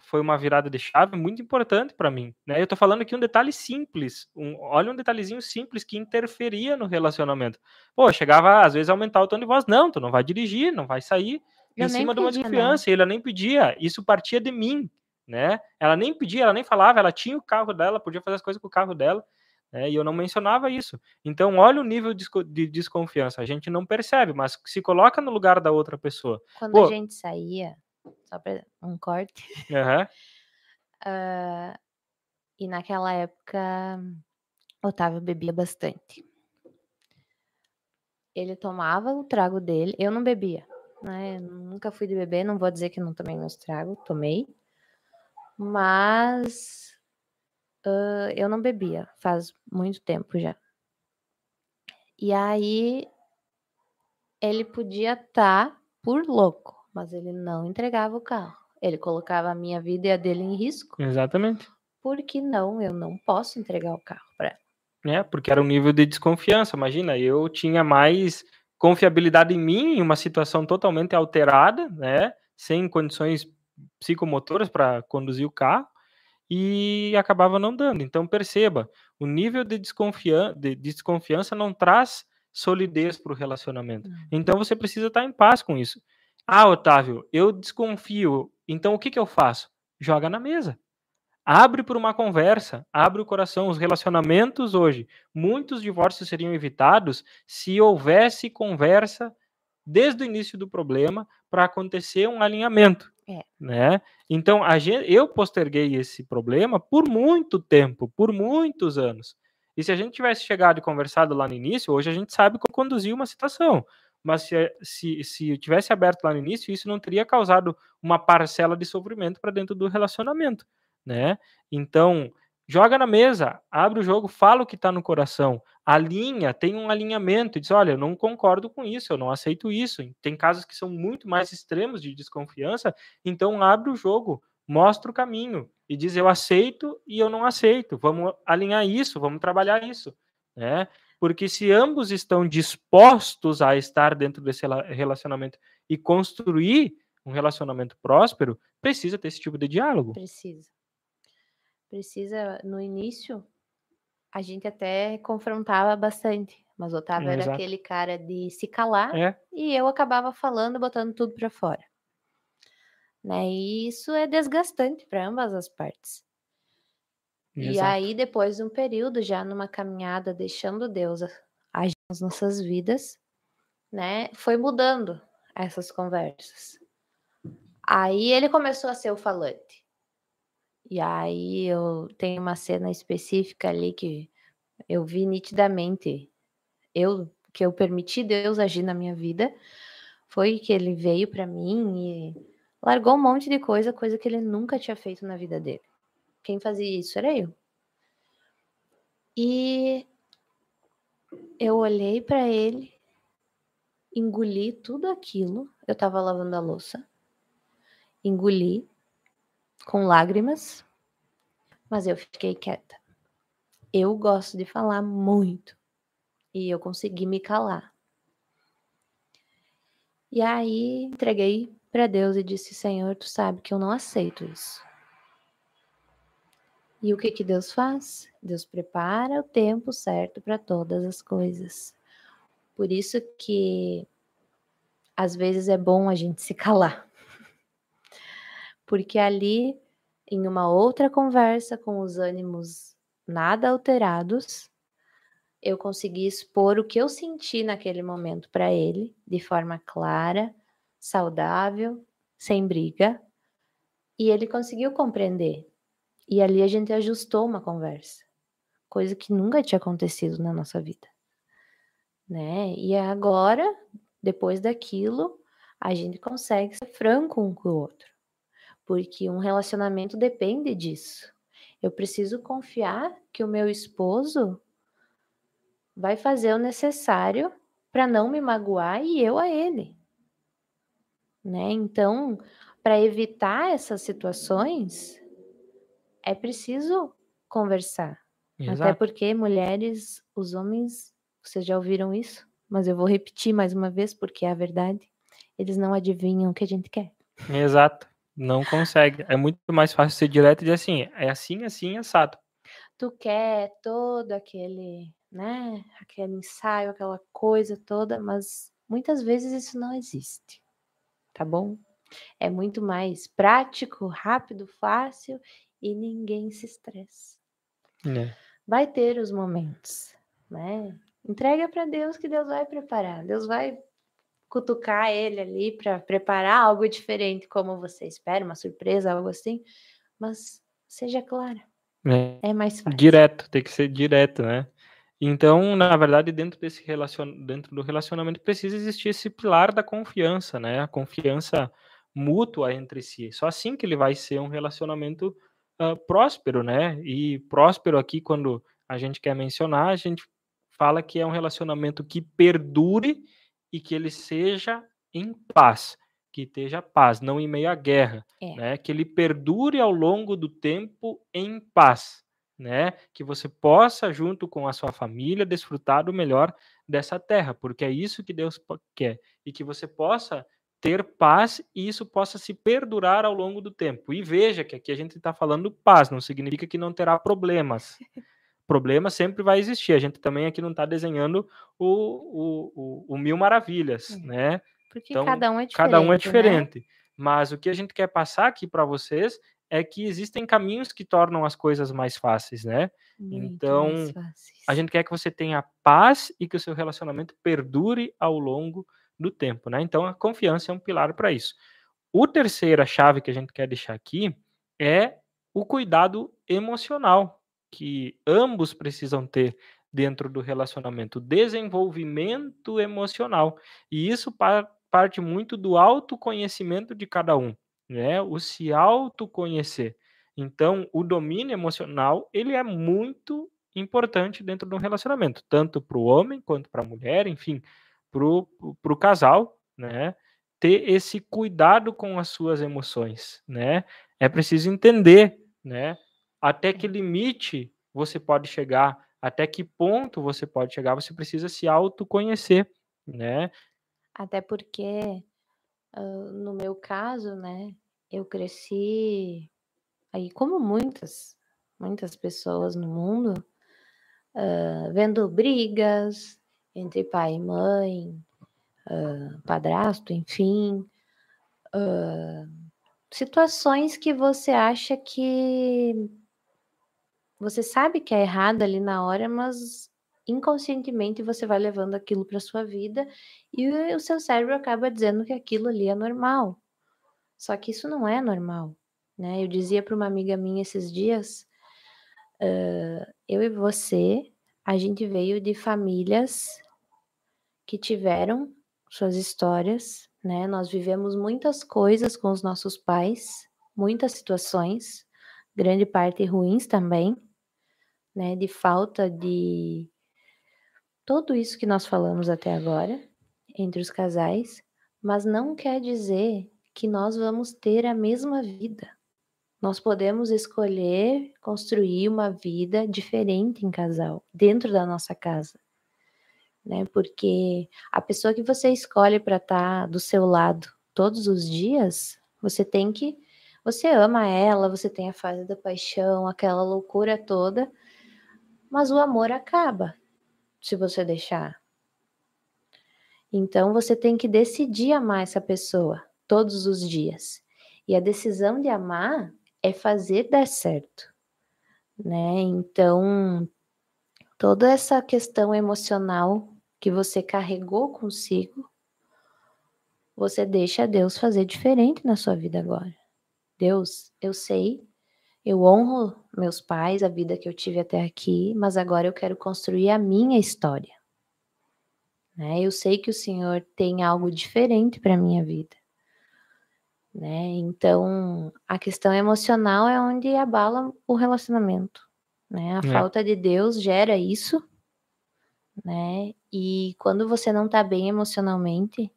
S1: foi uma virada de chave muito importante para mim. Né? Eu estou falando aqui um detalhe simples. Um, olha um detalhezinho simples que interferia no relacionamento. Pô, chegava às vezes a aumentar o tom de voz. Não, tu não vai dirigir, não vai sair. Eu em cima de uma desconfiança. E ela nem pedia. Isso partia de mim. Né? Ela nem pedia, ela nem falava. Ela tinha o carro dela, podia fazer as coisas com o carro dela. Né? E eu não mencionava isso. Então, olha o nível de desconfiança. A gente não percebe, mas se coloca no lugar da outra pessoa.
S2: Quando Pô, a gente saía só para um corte.
S1: Uhum.
S2: Uh, e naquela época, Otávio bebia bastante. Ele tomava o trago dele, eu não bebia, né? nunca fui de beber, não vou dizer que não tomei meus tragos, tomei. Mas uh, eu não bebia, faz muito tempo já. E aí ele podia estar tá por louco mas ele não entregava o carro. Ele colocava a minha vida e a dele em risco.
S1: Exatamente.
S2: Porque não, eu não posso entregar o carro para ela.
S1: É, porque era um nível de desconfiança. Imagina, eu tinha mais confiabilidade em mim em uma situação totalmente alterada, né, sem condições psicomotoras para conduzir o carro e acabava não dando. Então perceba, o nível de, desconfian de desconfiança não traz solidez para o relacionamento. Então você precisa estar em paz com isso. Ah, Otávio, eu desconfio. Então o que, que eu faço? Joga na mesa. Abre por uma conversa, abre o coração. Os relacionamentos hoje, muitos divórcios seriam evitados se houvesse conversa desde o início do problema para acontecer um alinhamento. É. Né? Então, gente, eu posterguei esse problema por muito tempo, por muitos anos. E se a gente tivesse chegado e conversado lá no início, hoje a gente sabe como conduzir uma situação mas se, se, se tivesse aberto lá no início, isso não teria causado uma parcela de sofrimento para dentro do relacionamento, né? Então, joga na mesa, abre o jogo, fala o que está no coração, alinha, tem um alinhamento, e diz, olha, eu não concordo com isso, eu não aceito isso. Tem casos que são muito mais extremos de desconfiança, então abre o jogo, mostra o caminho e diz, eu aceito e eu não aceito, vamos alinhar isso, vamos trabalhar isso, né? Porque se ambos estão dispostos a estar dentro desse relacionamento e construir um relacionamento próspero, precisa ter esse tipo de diálogo.
S2: Precisa. Precisa, no início, a gente até confrontava bastante, mas o Otávio é, era exato. aquele cara de se calar é. e eu acabava falando, botando tudo para fora. Né? E isso é desgastante para ambas as partes. E aí, depois de um período, já numa caminhada, deixando Deus agir nas nossas vidas, né? Foi mudando essas conversas. Aí ele começou a ser o falante. E aí eu tenho uma cena específica ali que eu vi nitidamente eu que eu permiti Deus agir na minha vida foi que ele veio para mim e largou um monte de coisa, coisa que ele nunca tinha feito na vida dele. Quem fazia isso era eu. E eu olhei para ele, engoli tudo aquilo. Eu estava lavando a louça, engoli com lágrimas, mas eu fiquei quieta. Eu gosto de falar muito e eu consegui me calar. E aí entreguei para Deus e disse: Senhor, tu sabe que eu não aceito isso. E o que que Deus faz? Deus prepara o tempo certo para todas as coisas. Por isso que às vezes é bom a gente se calar. Porque ali, em uma outra conversa com os ânimos nada alterados, eu consegui expor o que eu senti naquele momento para ele, de forma clara, saudável, sem briga, e ele conseguiu compreender. E ali a gente ajustou uma conversa, coisa que nunca tinha acontecido na nossa vida. Né? E agora, depois daquilo, a gente consegue ser franco um com o outro. Porque um relacionamento depende disso. Eu preciso confiar que o meu esposo vai fazer o necessário para não me magoar e eu a ele. Né? Então, para evitar essas situações, é preciso conversar. Exato. Até porque mulheres, os homens, vocês já ouviram isso, mas eu vou repetir mais uma vez porque é a verdade. Eles não adivinham o que a gente quer.
S1: Exato. Não consegue. É muito mais fácil ser direto e dizer assim, é assim, assim, assado.
S2: Tu quer todo aquele, né, aquele ensaio, aquela coisa toda, mas muitas vezes isso não existe. Tá bom? É muito mais prático, rápido, fácil e ninguém se estressa. É. Vai ter os momentos, né? Entrega para Deus que Deus vai preparar. Deus vai cutucar ele ali para preparar algo diferente, como você espera, uma surpresa, algo assim. Mas seja clara. É, é mais fácil.
S1: Direto, tem que ser direto, né? Então, na verdade, dentro desse relacion... dentro do relacionamento precisa existir esse pilar da confiança, né? A confiança mútua entre si. Só assim que ele vai ser um relacionamento uh, próspero, né? E próspero aqui, quando a gente quer mencionar, a gente fala que é um relacionamento que perdure e que ele seja em paz, que esteja paz, não em meio à guerra, é. né? Que ele perdure ao longo do tempo em paz, né? Que você possa junto com a sua família desfrutar do melhor dessa terra, porque é isso que Deus quer e que você possa ter paz e isso possa se perdurar ao longo do tempo. E veja que aqui a gente está falando paz, não significa que não terá problemas. Problema sempre vai existir. A gente também aqui não está desenhando o, o, o, o, mil maravilhas, é. né?
S2: Porque então, cada um é diferente.
S1: Cada um é diferente. Né? Mas o que a gente quer passar aqui para vocês é que existem caminhos que tornam as coisas mais fáceis, né? Muito então, a gente quer que você tenha paz e que o seu relacionamento perdure ao longo do tempo, né? Então, a confiança é um pilar para isso. O terceira chave que a gente quer deixar aqui é o cuidado emocional, que ambos precisam ter dentro do relacionamento, desenvolvimento emocional. E isso parte muito do autoconhecimento de cada um, né? O se autoconhecer. Então, o domínio emocional, ele é muito importante dentro de um relacionamento, tanto para o homem quanto para a mulher, enfim, para o casal, né? Ter esse cuidado com as suas emoções, né? É preciso entender, né? até que limite você pode chegar, até que ponto você pode chegar, você precisa se autoconhecer, né?
S2: Até porque, no meu caso, né, eu cresci aí como muitas, muitas pessoas no mundo, uh, vendo brigas entre pai e mãe, uh, padrasto, enfim, situações que você acha que você sabe que é errado ali na hora, mas inconscientemente você vai levando aquilo para sua vida e o seu cérebro acaba dizendo que aquilo ali é normal. Só que isso não é normal, né? Eu dizia para uma amiga minha esses dias, uh, eu e você, a gente veio de famílias que tiveram suas histórias, né? Nós vivemos muitas coisas com os nossos pais, muitas situações, grande parte ruins também né, de falta de tudo isso que nós falamos até agora entre os casais, mas não quer dizer que nós vamos ter a mesma vida. Nós podemos escolher construir uma vida diferente em casal, dentro da nossa casa. Né? Porque a pessoa que você escolhe para estar tá do seu lado todos os dias, você tem que você ama ela, você tem a fase da paixão, aquela loucura toda, mas o amor acaba se você deixar. Então você tem que decidir amar essa pessoa todos os dias. E a decisão de amar é fazer dar certo, né? Então, toda essa questão emocional que você carregou consigo, você deixa Deus fazer diferente na sua vida agora. Deus, eu sei, eu honro meus pais, a vida que eu tive até aqui, mas agora eu quero construir a minha história. Né? Eu sei que o Senhor tem algo diferente para minha vida. Né? Então, a questão emocional é onde abala o relacionamento. Né? A é. falta de Deus gera isso, né? E quando você não está bem emocionalmente,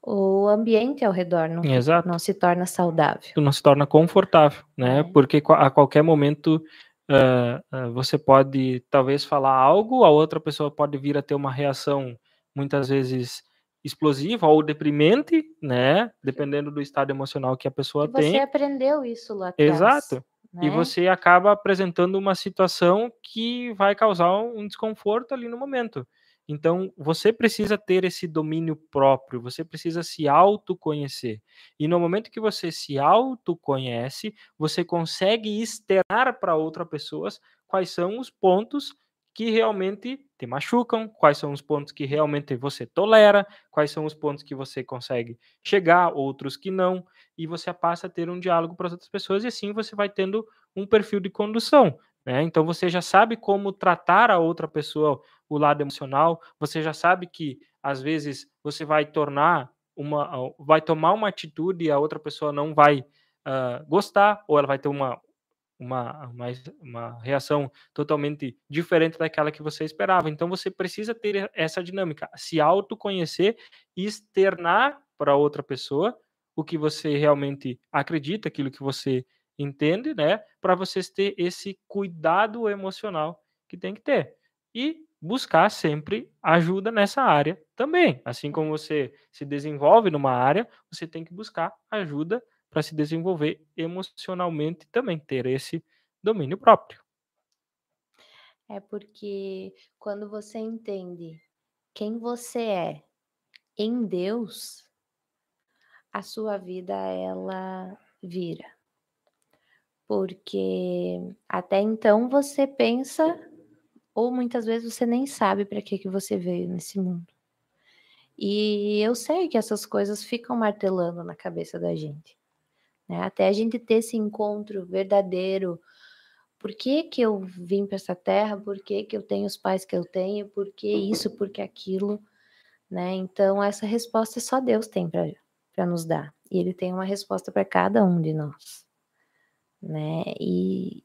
S2: o ambiente ao redor não, não se torna saudável.
S1: Não se torna confortável, né? É. Porque a qualquer momento uh, uh, você pode talvez falar algo, a outra pessoa pode vir a ter uma reação muitas vezes explosiva ou deprimente, né? Dependendo do estado emocional que a pessoa
S2: e tem.
S1: Você
S2: aprendeu isso lá atrás.
S1: Exato. Né? E você acaba apresentando uma situação que vai causar um desconforto ali no momento. Então, você precisa ter esse domínio próprio, você precisa se autoconhecer. E no momento que você se autoconhece, você consegue externar para outras pessoas quais são os pontos que realmente te machucam, quais são os pontos que realmente você tolera, quais são os pontos que você consegue chegar, outros que não, e você passa a ter um diálogo para as outras pessoas e assim você vai tendo um perfil de condução. Né? Então você já sabe como tratar a outra pessoa, o lado emocional, você já sabe que às vezes você vai tornar uma, vai tomar uma atitude e a outra pessoa não vai uh, gostar, ou ela vai ter uma, uma, uma, uma reação totalmente diferente daquela que você esperava. Então você precisa ter essa dinâmica, se autoconhecer e externar para outra pessoa o que você realmente acredita, aquilo que você entende, né? Para vocês ter esse cuidado emocional que tem que ter. E buscar sempre ajuda nessa área também. Assim como você se desenvolve numa área, você tem que buscar ajuda para se desenvolver emocionalmente também, ter esse domínio próprio.
S2: É porque quando você entende quem você é em Deus, a sua vida ela vira porque até então você pensa, ou muitas vezes você nem sabe para que, que você veio nesse mundo. E eu sei que essas coisas ficam martelando na cabeça da gente. Né? Até a gente ter esse encontro verdadeiro. Por que, que eu vim para essa terra? Por que, que eu tenho os pais que eu tenho? Por que isso? Por que aquilo? Né? Então, essa resposta só Deus tem para nos dar. E Ele tem uma resposta para cada um de nós né? E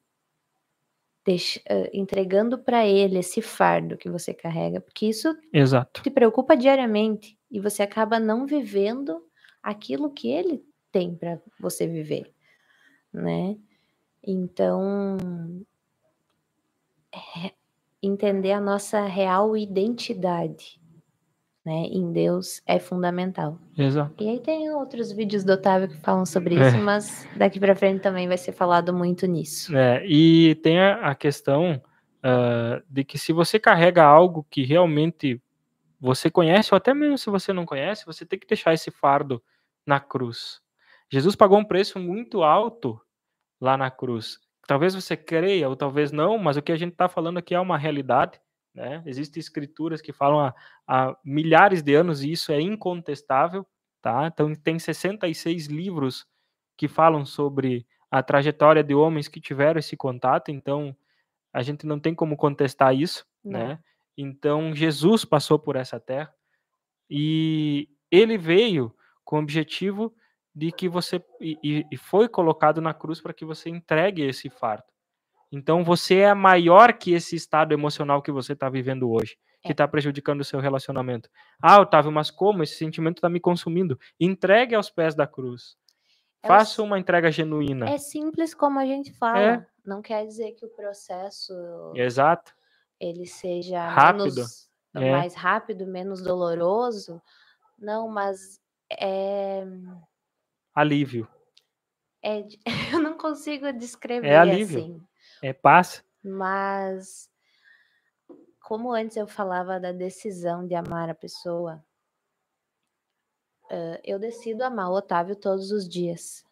S2: deixa, uh, entregando para ele esse fardo que você carrega, porque isso
S1: Exato.
S2: te preocupa diariamente e você acaba não vivendo aquilo que ele tem para você viver, né? Então, é, entender a nossa real identidade, né, em Deus é fundamental.
S1: Exato.
S2: E aí tem outros vídeos do Otávio que falam sobre isso, é. mas daqui para frente também vai ser falado muito nisso.
S1: É, e tem a, a questão uh, de que se você carrega algo que realmente você conhece, ou até mesmo se você não conhece, você tem que deixar esse fardo na cruz. Jesus pagou um preço muito alto lá na cruz. Talvez você creia, ou talvez não, mas o que a gente está falando aqui é uma realidade né? Existem escrituras que falam há, há, milhares de anos e isso é incontestável. Tá? Então, tem 66 livros que falam sobre a trajetória de homens que tiveram esse contato, então a gente não tem como contestar isso. Né? Então, Jesus passou por essa terra e ele veio com o objetivo de que você e, e foi colocado na cruz para que você entregue esse fardo. Então você é maior que esse estado emocional que você está vivendo hoje, que está é. prejudicando o seu relacionamento. Ah, Otávio, mas como? Esse sentimento está me consumindo. Entregue aos pés da cruz. É Faça uma entrega genuína.
S2: É simples como a gente fala. É. Não quer dizer que o processo.
S1: Exato.
S2: Ele seja
S1: rápido.
S2: Menos, é. mais rápido, menos doloroso. Não, mas é.
S1: Alívio.
S2: É, eu não consigo descrever
S1: é alívio.
S2: assim.
S1: É paz.
S2: Mas como antes eu falava da decisão de amar a pessoa, eu decido amar o Otávio todos os dias.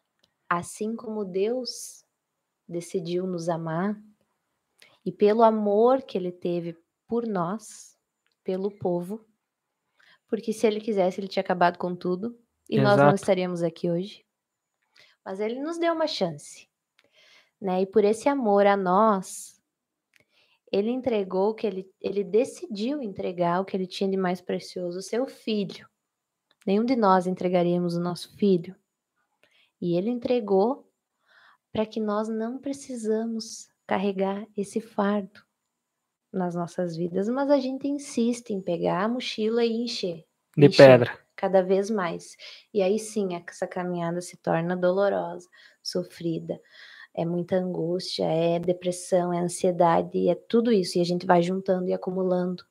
S2: Assim como Deus decidiu nos amar, e pelo amor que ele teve por nós, pelo povo, porque se ele quisesse, ele tinha acabado com tudo e Exato. nós não estaríamos aqui hoje. Mas ele nos deu uma chance, né? E por esse amor a nós, ele entregou o que ele, ele decidiu entregar o que ele tinha de mais precioso, o seu filho. Nenhum de nós entregaríamos o nosso filho. E ele entregou para que nós não precisamos carregar esse fardo nas nossas vidas, mas a gente insiste em pegar a mochila e encher.
S1: De encher pedra.
S2: Cada vez mais. E aí sim, essa caminhada se torna dolorosa, sofrida é muita angústia, é depressão, é ansiedade, é tudo isso. E a gente vai juntando e acumulando.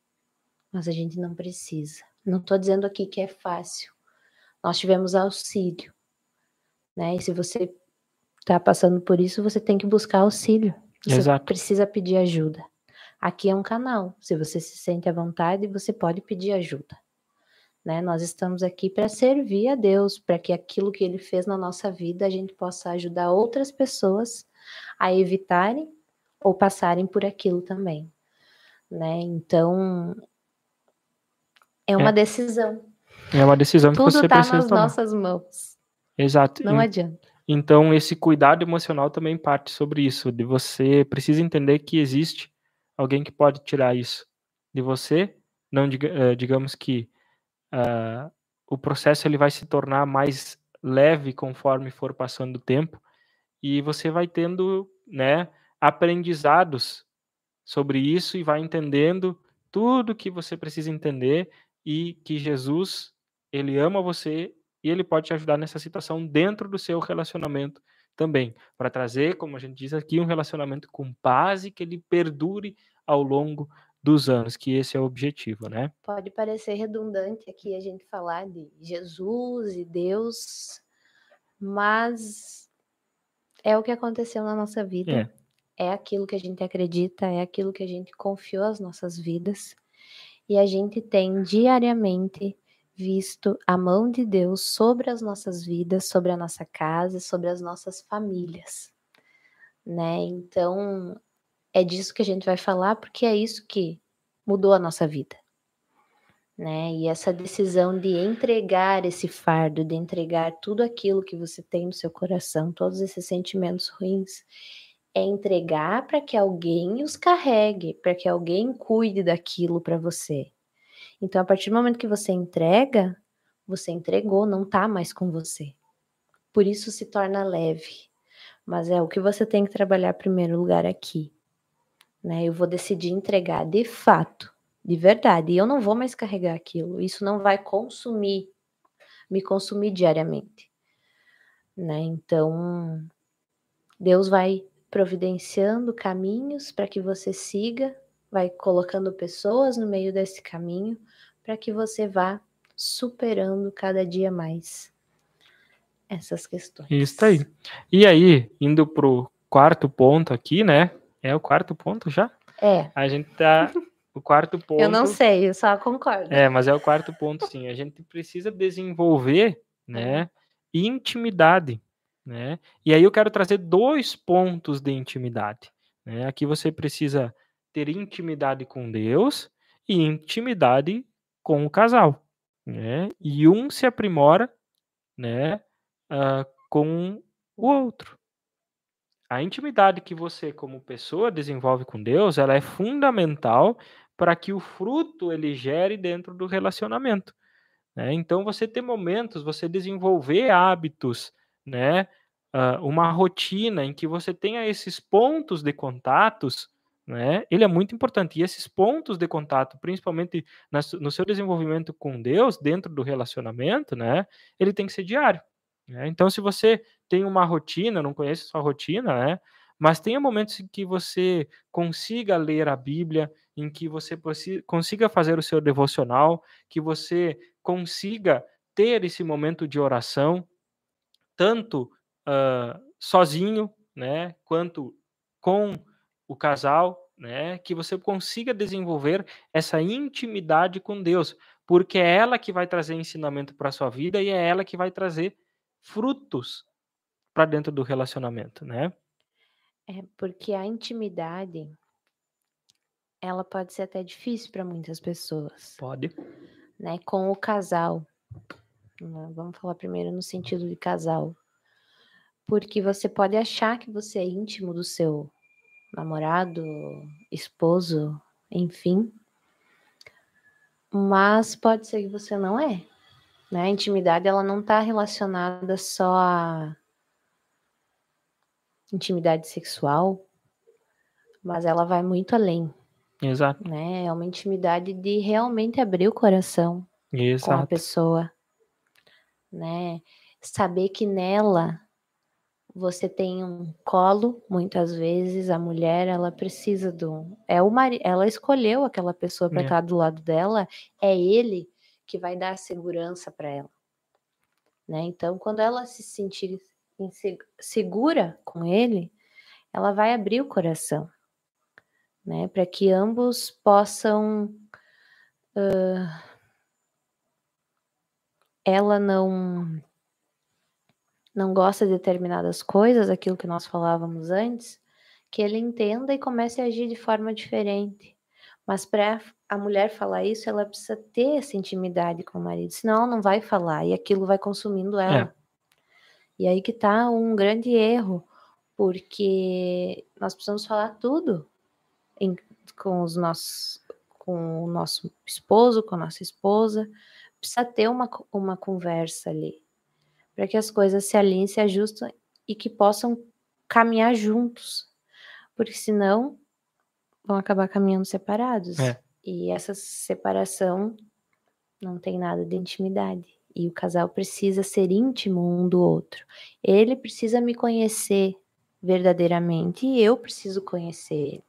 S2: Mas a gente não precisa. Não estou dizendo aqui que é fácil. Nós tivemos auxílio. Né? E se você está passando por isso, você tem que buscar auxílio. Você
S1: Exato.
S2: precisa pedir ajuda. Aqui é um canal. Se você se sente à vontade, você pode pedir ajuda. Né? Nós estamos aqui para servir a Deus, para que aquilo que Ele fez na nossa vida a gente possa ajudar outras pessoas a evitarem ou passarem por aquilo também. Né? Então, é uma é. decisão.
S1: É uma decisão que
S2: Tudo
S1: você
S2: tá
S1: precisa
S2: nas
S1: tomar.
S2: nossas mãos.
S1: Exato.
S2: Não e, adianta.
S1: Então, esse cuidado emocional também parte sobre isso, de você precisa entender que existe alguém que pode tirar isso de você, não eh, digamos que uh, o processo ele vai se tornar mais leve conforme for passando o tempo e você vai tendo né, aprendizados sobre isso e vai entendendo tudo que você precisa entender e que Jesus ele ama você e ele pode te ajudar nessa situação dentro do seu relacionamento também, para trazer, como a gente diz aqui, um relacionamento com paz e que ele perdure ao longo dos anos, que esse é o objetivo, né?
S2: Pode parecer redundante aqui a gente falar de Jesus e Deus, mas é o que aconteceu na nossa vida. É. é aquilo que a gente acredita, é aquilo que a gente confiou as nossas vidas. E a gente tem diariamente visto a mão de Deus sobre as nossas vidas, sobre a nossa casa, sobre as nossas famílias, né? Então, é disso que a gente vai falar, porque é isso que mudou a nossa vida. Né? E essa decisão de entregar esse fardo, de entregar tudo aquilo que você tem no seu coração, todos esses sentimentos ruins, é entregar para que alguém os carregue, para que alguém cuide daquilo para você. Então, a partir do momento que você entrega, você entregou, não está mais com você. Por isso se torna leve. Mas é o que você tem que trabalhar em primeiro lugar aqui né? Eu vou decidir entregar de fato, de verdade, e eu não vou mais carregar aquilo. Isso não vai consumir, me consumir diariamente, né? Então, Deus vai providenciando caminhos para que você siga, vai colocando pessoas no meio desse caminho para que você vá superando cada dia mais essas questões.
S1: Isso aí. E aí, indo pro quarto ponto aqui, né? É o quarto ponto já?
S2: É.
S1: A gente tá. O quarto ponto.
S2: Eu não sei, eu só concordo.
S1: É, mas é o quarto ponto, sim. A gente precisa desenvolver, né, intimidade, né? E aí eu quero trazer dois pontos de intimidade. Né? Aqui você precisa ter intimidade com Deus e intimidade com o casal, né? E um se aprimora, né, uh, com o outro. A intimidade que você, como pessoa, desenvolve com Deus, ela é fundamental para que o fruto ele gere dentro do relacionamento. Né? Então, você ter momentos, você desenvolver hábitos, né? Uh, uma rotina em que você tenha esses pontos de contatos, né? Ele é muito importante. E esses pontos de contato, principalmente no seu desenvolvimento com Deus, dentro do relacionamento, né? Ele tem que ser diário. Né? Então, se você tem uma rotina, não conhece sua rotina, né? mas tenha momentos em que você consiga ler a Bíblia, em que você consiga fazer o seu devocional, que você consiga ter esse momento de oração, tanto uh, sozinho, né, quanto com o casal, né, que você consiga desenvolver essa intimidade com Deus, porque é ela que vai trazer ensinamento para a sua vida e é ela que vai trazer frutos para dentro do relacionamento, né?
S2: É, porque a intimidade ela pode ser até difícil para muitas pessoas.
S1: Pode.
S2: Né, com o casal. Né? Vamos falar primeiro no sentido de casal. Porque você pode achar que você é íntimo do seu namorado, esposo, enfim. Mas pode ser que você não é. Né? A intimidade ela não está relacionada só a intimidade sexual, mas ela vai muito além.
S1: Exato.
S2: Né? É uma intimidade de realmente abrir o coração
S1: Exato.
S2: com a pessoa, né? Saber que nela você tem um colo, muitas vezes a mulher ela precisa do é o mari, ela escolheu aquela pessoa para é. estar do lado dela, é ele que vai dar segurança para ela, né? Então, quando ela se sentir segura com ele, ela vai abrir o coração, né? Para que ambos possam uh, ela não não gosta de determinadas coisas, aquilo que nós falávamos antes, que ele entenda e comece a agir de forma diferente. Mas para a mulher falar isso, ela precisa ter essa intimidade com o marido, senão ela não vai falar e aquilo vai consumindo ela. É. E aí que tá um grande erro, porque nós precisamos falar tudo em, com os nossos com o nosso esposo, com a nossa esposa, precisa ter uma, uma conversa ali para que as coisas se alinhem, se ajustem e que possam caminhar juntos. Porque senão vão acabar caminhando separados.
S1: É.
S2: E essa separação não tem nada de intimidade. E o casal precisa ser íntimo um do outro. Ele precisa me conhecer verdadeiramente e eu preciso conhecer ele.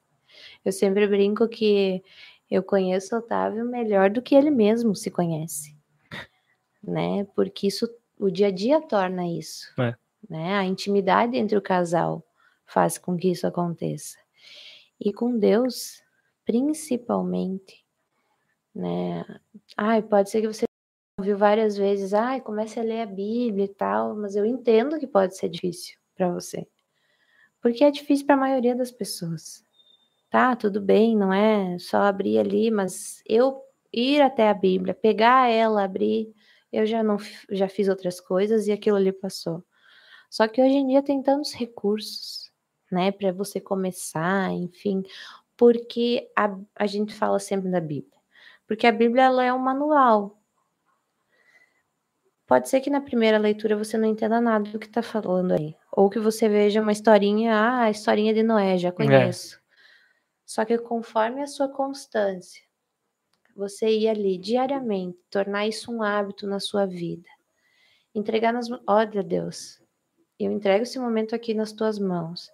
S2: Eu sempre brinco que eu conheço o Otávio melhor do que ele mesmo se conhece. Né? Porque isso o dia a dia torna isso.
S1: É.
S2: Né? A intimidade entre o casal faz com que isso aconteça. E com Deus, principalmente, né? Ai, pode ser que você ouviu várias vezes, ai, comece a ler a Bíblia e tal, mas eu entendo que pode ser difícil para você. Porque é difícil para a maioria das pessoas. Tá, tudo bem, não é só abrir ali, mas eu ir até a Bíblia, pegar ela, abrir, eu já não já fiz outras coisas e aquilo ali passou. Só que hoje em dia tem tantos recursos, né, para você começar, enfim, porque a, a gente fala sempre da Bíblia. Porque a Bíblia ela é um manual. Pode ser que na primeira leitura você não entenda nada do que está falando aí. Ou que você veja uma historinha, ah, a historinha de Noé, já é. conheço. É. Só que conforme a sua constância, você ir ali diariamente, tornar isso um hábito na sua vida. Entregar nas olha Deus, eu entrego esse momento aqui nas tuas mãos,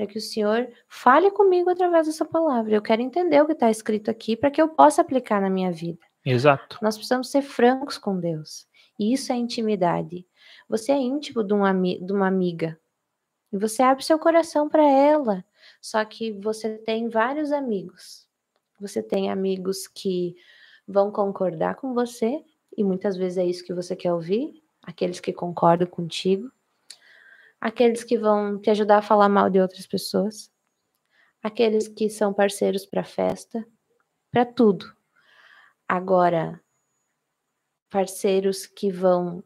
S2: para que o Senhor fale comigo através dessa palavra. Eu quero entender o que está escrito aqui para que eu possa aplicar na minha vida.
S1: Exato.
S2: Nós precisamos ser francos com Deus. E isso é intimidade. Você é íntimo de, um de uma amiga. E você abre seu coração para ela. Só que você tem vários amigos. Você tem amigos que vão concordar com você, e muitas vezes é isso que você quer ouvir, aqueles que concordam contigo, aqueles que vão te ajudar a falar mal de outras pessoas, aqueles que são parceiros para festa, para tudo. Agora, parceiros que vão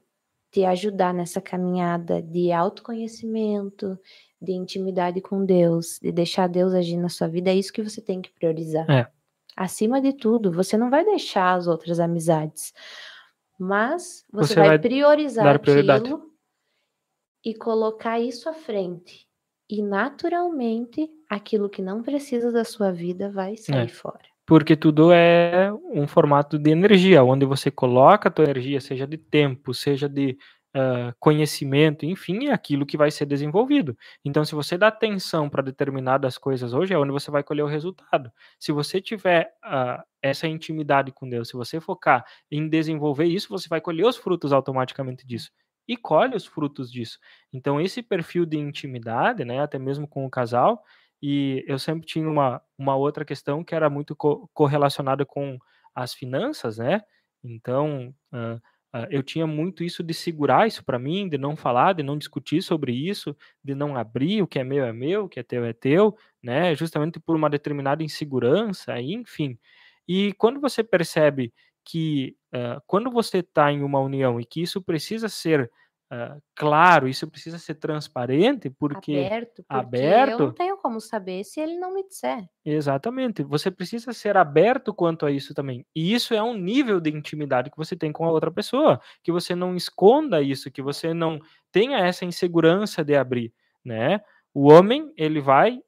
S2: te ajudar nessa caminhada de autoconhecimento, de intimidade com Deus, de deixar Deus agir na sua vida, é isso que você tem que priorizar.
S1: É.
S2: Acima de tudo, você não vai deixar as outras amizades, mas você, você vai, vai, priorizar aquilo e colocar isso à frente. E naturalmente, aquilo que não precisa da sua vida vai sair é. fora.
S1: Porque tudo é um formato de energia, onde você coloca a tua energia, seja de tempo, seja de uh, conhecimento, enfim, é aquilo que vai ser desenvolvido. Então, se você dá atenção para determinadas coisas hoje, é onde você vai colher o resultado. Se você tiver uh, essa intimidade com Deus, se você focar em desenvolver isso, você vai colher os frutos automaticamente disso. E colhe os frutos disso. Então, esse perfil de intimidade, né, até mesmo com o casal, e eu sempre tinha uma, uma outra questão que era muito co correlacionada com as finanças, né? Então, uh, Uh, eu tinha muito isso de segurar isso para mim, de não falar, de não discutir sobre isso, de não abrir o que é meu é meu, o que é teu é teu, né? Justamente por uma determinada insegurança, enfim. E quando você percebe que uh, quando você está em uma união e que isso precisa ser uh, claro, isso precisa ser transparente, porque
S2: aberto, porque aberto, eu não tenho como saber se ele não me disser.
S1: Exatamente. Você precisa ser aberto quanto a isso também. E isso é um nível de intimidade que você tem com a outra pessoa, que você não esconda isso, que você não tenha essa insegurança de abrir, né? O homem, ele vai,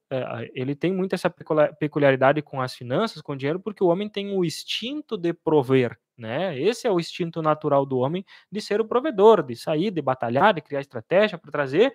S1: ele tem muito essa peculiaridade com as finanças, com o dinheiro, porque o homem tem o instinto de prover, né? Esse é o instinto natural do homem de ser o provedor, de sair, de batalhar, de criar estratégia para trazer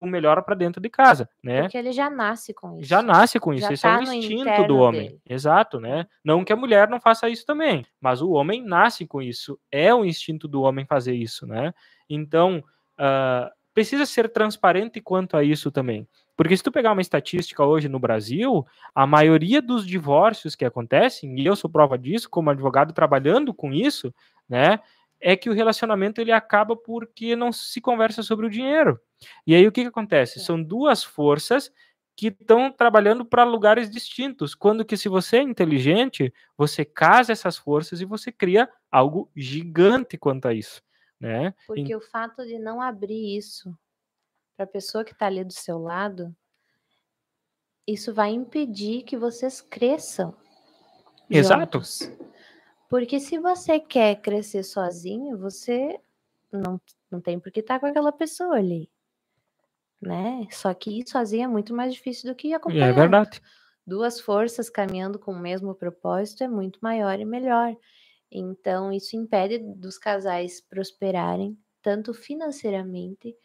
S1: o melhor para dentro de casa, né?
S2: Porque ele já nasce com isso.
S1: Já nasce com isso, já esse tá é o instinto do homem. Dele. Exato, né? Não que a mulher não faça isso também, mas o homem nasce com isso. É o instinto do homem fazer isso, né? Então, uh, precisa ser transparente quanto a isso também. Porque se tu pegar uma estatística hoje no Brasil, a maioria dos divórcios que acontecem, e eu sou prova disso como advogado trabalhando com isso, né, é que o relacionamento ele acaba porque não se conversa sobre o dinheiro. E aí o que, que acontece? São duas forças que estão trabalhando para lugares distintos. Quando que se você é inteligente, você casa essas forças e você cria algo gigante quanto a isso né?
S2: Porque e... o fato de não abrir isso para a pessoa que está ali do seu lado, isso vai impedir que vocês cresçam.
S1: Exato.
S2: Juntos. Porque se você quer crescer sozinho, você não, não tem por que estar tá com aquela pessoa ali. Né? Só que ir sozinho é muito mais difícil do que acompanhar.
S1: É verdade.
S2: Duas forças caminhando com o mesmo propósito é muito maior e melhor. Então, isso impede dos casais prosperarem, tanto financeiramente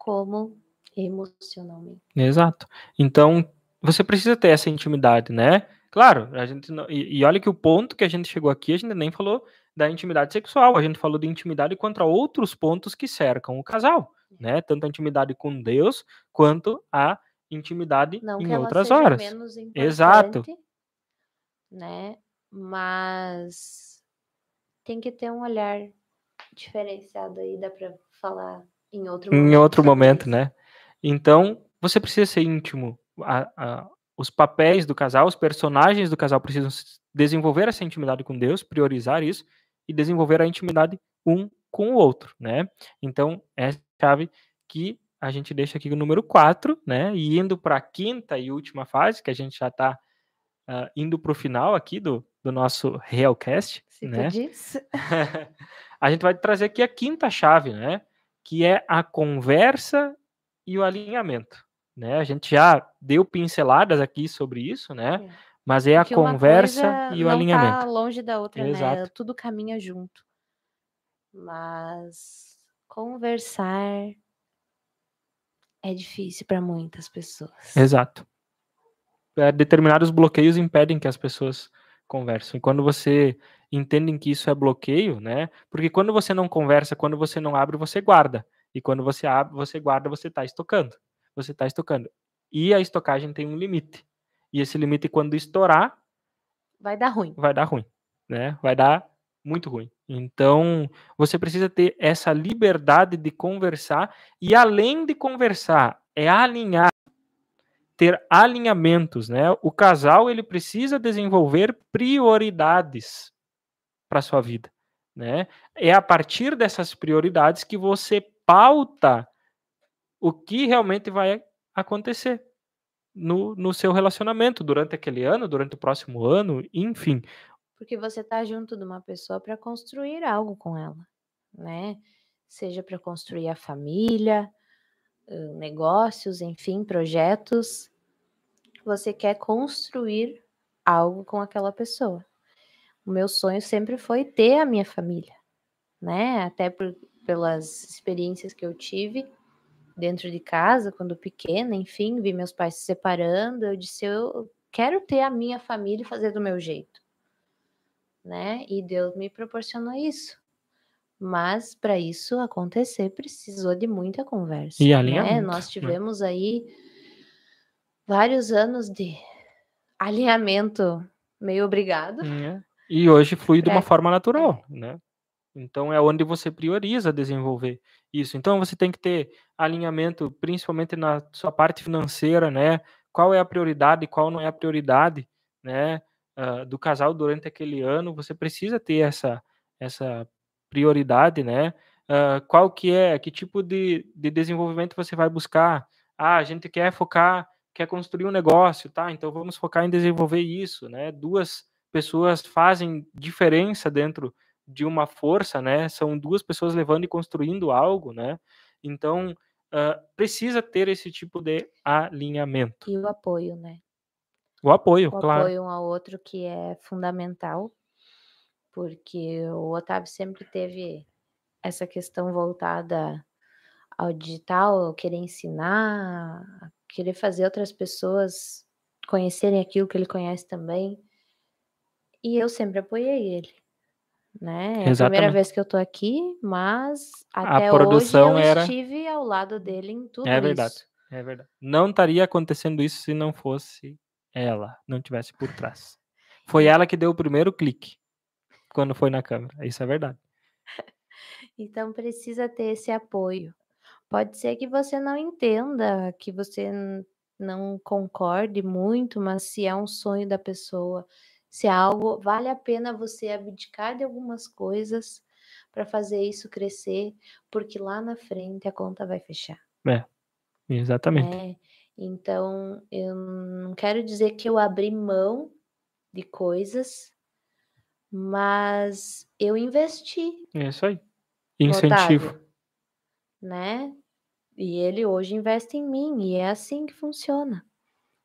S2: como emocionalmente.
S1: Exato. Então, você precisa ter essa intimidade, né? Claro, a gente não, e, e, olha que o ponto que a gente chegou aqui, a gente nem falou da intimidade sexual, a gente falou de intimidade contra outros pontos que cercam o casal, né? Tanto a intimidade com Deus quanto a intimidade
S2: não
S1: em outras horas.
S2: Exato. Né? Mas tem que ter um olhar diferenciado aí, dá para falar em outro
S1: momento. Em outro momento, né? Então, você precisa ser íntimo. A, a, os papéis do casal, os personagens do casal precisam desenvolver essa intimidade com Deus, priorizar isso e desenvolver a intimidade um com o outro, né? Então, essa é a chave que a gente deixa aqui o número 4, né? E indo para a quinta e última fase, que a gente já está uh, ah, indo para o final aqui do, do nosso Realcast,
S2: Se
S1: né? A gente vai trazer aqui a quinta chave, né? Que é a conversa e o alinhamento, né? A gente já deu pinceladas aqui sobre isso, né? É. Mas é Porque a conversa e o
S2: não
S1: alinhamento.
S2: Tá longe da outra, né? Exato. né? Tudo caminha junto. Mas conversar é difícil para muitas pessoas.
S1: Exato. É, determinados bloqueios impedem que as pessoas conversam. E quando você entende que isso é bloqueio, né? Porque quando você não conversa, quando você não abre, você guarda. E quando você abre, você guarda, você está estocando. Você está estocando. E a estocagem tem um limite. E esse limite, quando estourar,
S2: vai dar ruim.
S1: Vai dar ruim, né? Vai dar muito ruim. Então, você precisa ter essa liberdade de conversar e além de conversar, é alinhar ter alinhamentos, né? O casal ele precisa desenvolver prioridades para sua vida, né? É a partir dessas prioridades que você pauta o que realmente vai acontecer no, no seu relacionamento durante aquele ano, durante o próximo ano, enfim.
S2: Porque você está junto de uma pessoa para construir algo com ela, né? Seja para construir a família, negócios, enfim, projetos, você quer construir algo com aquela pessoa. O meu sonho sempre foi ter a minha família, né? Até por, pelas experiências que eu tive dentro de casa, quando pequena, enfim, vi meus pais se separando, eu disse, eu quero ter a minha família e fazer do meu jeito, né? E Deus me proporcionou isso. Mas para isso acontecer, precisou de muita conversa.
S1: E
S2: né?
S1: alinhamento.
S2: Nós
S1: né?
S2: tivemos aí vários anos de alinhamento meio obrigado.
S1: É. E hoje flui de uma
S2: É.
S1: forma natural, né? Então é onde você prioriza desenvolver isso. Então você tem que ter alinhamento, principalmente na sua parte financeira, né? Qual é a prioridade e qual não é a prioridade, né? ah, do casal durante aquele ano. Você precisa ter essa essa prioridade, né? Ah, qual que é, que tipo de, de desenvolvimento você vai buscar? Ah, a gente quer focar, quer construir um negócio, tá? Então vamos focar em desenvolver isso, né? Duas pessoas fazem diferença dentro de uma força, né? São duas pessoas levando e construindo algo, né? Então ah, precisa ter esse tipo de alinhamento.
S2: E o apoio, né?
S1: O apoio,
S2: O
S1: claro.
S2: apoio um ao outro que é fundamental, porque o Otávio sempre teve essa questão voltada ao digital, querer ensinar, a querer fazer outras pessoas conhecerem aquilo que ele conhece também. E eu sempre apoiei ele, né? É a primeira
S1: Exatamente.
S2: vez que eu tô aqui, mas
S1: A
S2: até
S1: produção
S2: hoje eu
S1: era-
S2: estive ao lado dele em tudo
S1: É verdade.
S2: isso.
S1: É verdade. Não estaria acontecendo isso se não fosse ela, não tivesse por trás. Foi ela que deu o primeiro clique quando foi na câmera. Isso é verdade.
S2: Então precisa ter esse apoio. Pode ser que você não entenda, que você não concorde muito, mas se é um sonho da pessoa, se é algo, vale a pena você abdicar de algumas coisas para fazer isso crescer, porque lá na frente a conta vai fechar,
S1: Exatamente.
S2: né? Então, eu não quero dizer que eu abri mão de coisas, mas eu investi
S1: É isso aí. Incentivo.
S2: Otávio, né? E ele hoje investe em mim, e é assim que funciona.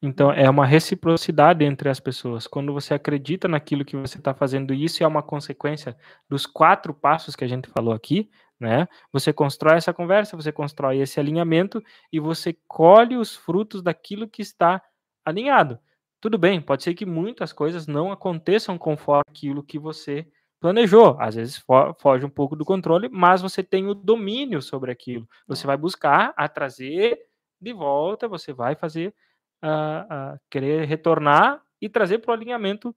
S1: Então é uma reciprocidade entre as pessoas. Quando você acredita naquilo que você está fazendo, e isso é uma consequência dos quatro passos que a gente falou aqui, né? Você constrói essa conversa, você constrói esse alinhamento e você colhe os frutos daquilo que está alinhado. Tudo bem, pode ser que muitas coisas não aconteçam conforme aquilo que você planejou. Às vezes fo- foge um pouco do controle, mas você tem o domínio sobre aquilo. Você vai buscar a trazer de volta, você vai fazer a, a querer retornar e trazer para o alinhamento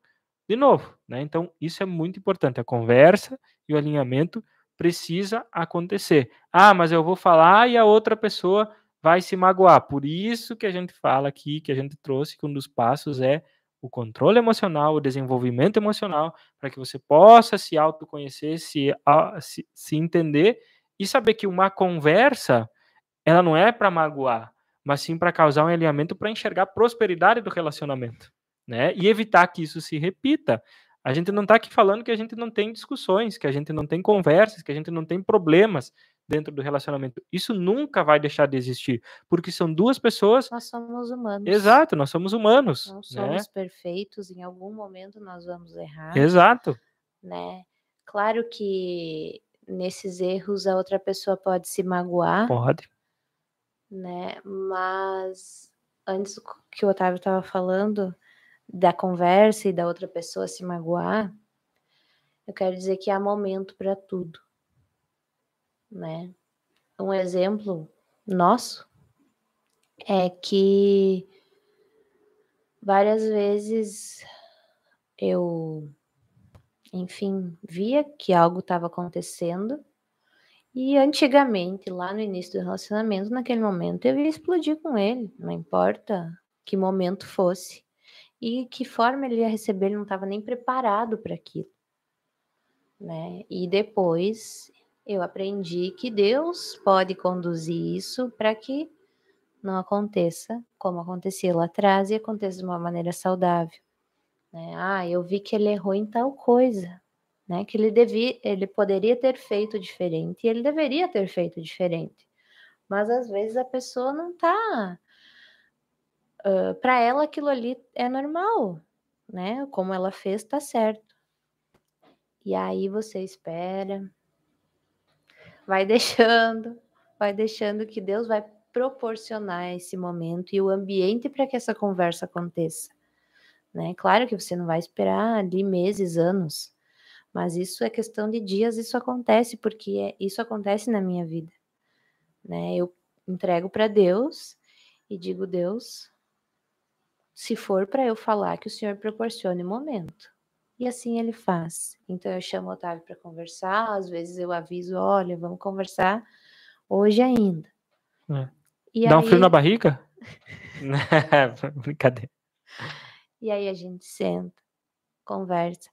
S1: de novo, né? Então isso é muito importante. A conversa e o alinhamento precisa acontecer. Ah, mas eu vou falar e a outra pessoa vai se magoar. Por isso que a gente fala aqui, que a gente trouxe que um dos passos é o controle emocional, o desenvolvimento emocional, para que você possa se autoconhecer, se, se, se entender e saber que uma conversa ela não é para magoar, mas sim para causar um alinhamento para enxergar a prosperidade do relacionamento, né? E evitar que isso se repita. A gente não está aqui falando que a gente não tem discussões, que a gente não tem conversas, que a gente não tem problemas dentro do relacionamento. Isso nunca vai deixar de existir, porque são duas pessoas.
S2: Nós somos humanos.
S1: Exato, nós somos humanos,
S2: Não
S1: né?
S2: somos perfeitos, em algum momento nós vamos errar,
S1: Exato.
S2: né? Claro que nesses erros a outra pessoa pode se magoar,
S1: Pode.
S2: né? Mas antes que o Otávio estava falando da conversa e da outra pessoa se magoar, eu quero dizer que há momento para tudo, né? Um exemplo nosso é que várias vezes eu, enfim, via que algo estava acontecendo e antigamente, lá no início do relacionamento, naquele momento, eu ia explodir com ele, não importa que momento fosse. E que forma ele ia receber, ele não estava nem preparado para aquilo. Né? E depois eu aprendi que Deus pode conduzir isso para que não aconteça como acontecia lá atrás e aconteça de uma maneira saudável. Né? Ah, eu vi que ele errou em tal coisa né? Que ele devia, ele poderia ter feito diferente e ele deveria ter feito diferente. Mas às vezes a pessoa não tá uh, para ela aquilo ali é normal, né? Como ela fez tá certo. E aí você espera, vai deixando, vai deixando que Deus vai proporcionar esse momento e o ambiente para que essa conversa aconteça. Né? Claro que você não vai esperar ali meses, anos, mas isso é questão de dias, isso acontece, porque é, isso acontece na minha vida. Né? Eu entrego para Deus e digo, Deus, se for para eu falar, que o Senhor proporcione o momento. E assim ele faz. Então eu chamo o Otávio para conversar, às vezes eu aviso, olha, vamos conversar hoje ainda.
S1: É. Dá aí... um frio na barriga? Brincadeira.
S2: E aí a gente senta, conversa.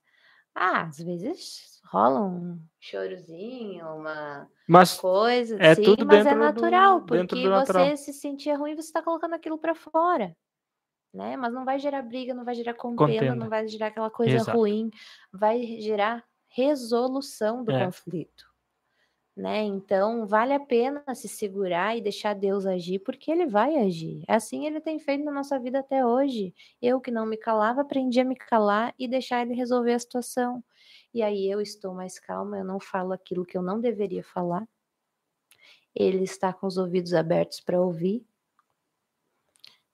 S2: Ah, às vezes rola um chorozinho, uma
S1: mas
S2: coisa,
S1: é
S2: sim,
S1: tudo
S2: mas
S1: é
S2: natural,
S1: do,
S2: porque
S1: natural.
S2: você se sentia ruim, você está colocando aquilo para fora. Né? Mas não vai gerar briga, não vai gerar contenda, contenda. não vai gerar aquela coisa Exato. ruim, vai gerar resolução do é. conflito né? Então, vale a pena se segurar e deixar Deus agir, porque ele vai agir. Assim ele tem feito na nossa vida até hoje. Eu que não me calava, aprendi a me calar e deixar ele resolver a situação. E aí eu estou mais calma, eu não falo aquilo que eu não deveria falar. Ele está com os ouvidos abertos para ouvir.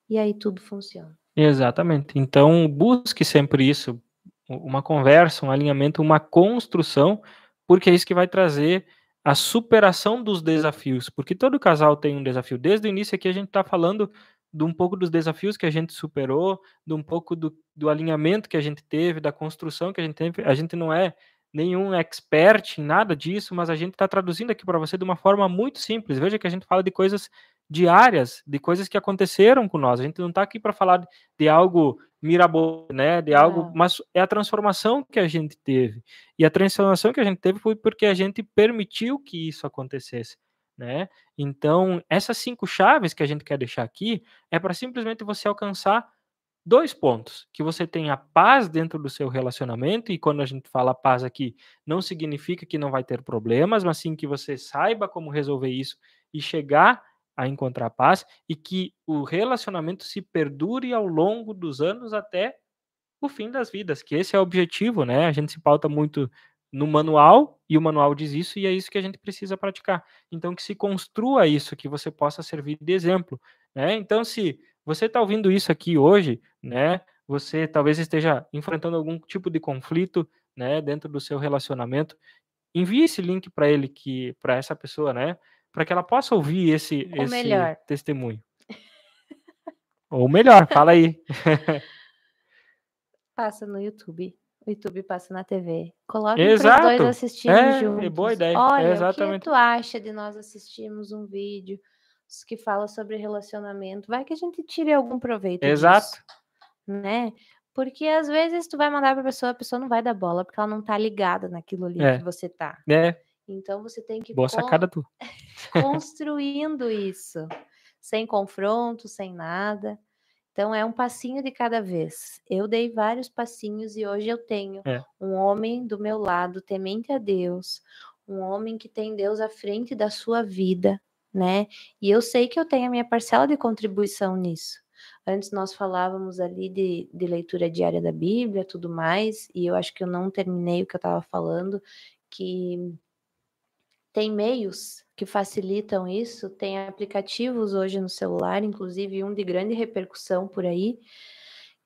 S2: E aí tudo funciona.
S1: Exatamente. Então, busque sempre isso, uma conversa, um alinhamento, uma construção, porque é isso que vai trazer a superação dos desafios, porque todo casal tem um desafio. Desde o início aqui a gente está falando de um pouco dos desafios que a gente superou, de um pouco do, do, alinhamento que a gente teve, da construção que a gente teve. A gente não é nenhum expert em nada disso, mas a gente está traduzindo aqui para você de uma forma muito simples. Veja que a gente fala de coisas diárias, de coisas que aconteceram com nós. A gente não está aqui para falar de algo mirabolante, né? De algo, é. mas é a transformação que a gente teve. E a transformação que a gente teve foi porque a gente permitiu que isso acontecesse, né? Então, essas cinco chaves que a gente quer deixar aqui é para simplesmente você alcançar dois pontos: que você tenha paz dentro do seu relacionamento, e quando a gente fala paz aqui, não significa que não vai ter problemas, mas sim que você saiba como resolver isso e chegar a encontrar paz e que o relacionamento se perdure ao longo dos anos até o fim das vidas, que esse é o objetivo, né? A gente se pauta muito no manual e o manual diz isso e é isso que a gente precisa praticar. Então que se construa isso, que você possa servir de exemplo, né? Então se você está ouvindo isso aqui hoje, né? Você talvez esteja enfrentando algum tipo de conflito, né, dentro do seu relacionamento, envie esse link para ele que para essa pessoa, né? para que ela possa ouvir esse, esse melhor. testemunho. Ou melhor, fala aí.
S2: passa no YouTube. O YouTube passa na TV. Coloca os dois assistirem é, juntos. É
S1: boa ideia.
S2: Olha,
S1: é
S2: exatamente. o que tu acha de nós assistirmos um vídeo que fala sobre relacionamento? Vai que a gente tire algum proveito
S1: Exato.
S2: Disso, né? Porque às vezes tu vai mandar pra pessoa, a pessoa não vai dar bola, porque ela não tá ligada naquilo ali é. que você tá.
S1: É.
S2: Então você tem que
S1: Boa sacada tu.
S2: construindo isso, sem confronto, sem nada. Então é um passinho de cada vez. Eu dei vários passinhos e hoje eu tenho é. um homem do meu lado, temente a Deus, um homem que tem Deus à frente da sua vida, né? E eu sei que eu tenho a minha parcela de contribuição nisso. Antes nós falávamos ali de, de leitura diária da Bíblia, tudo mais, e eu acho que eu não terminei o que eu estava falando, que tem meios que facilitam isso, tem aplicativos hoje no celular, inclusive um de grande repercussão por aí,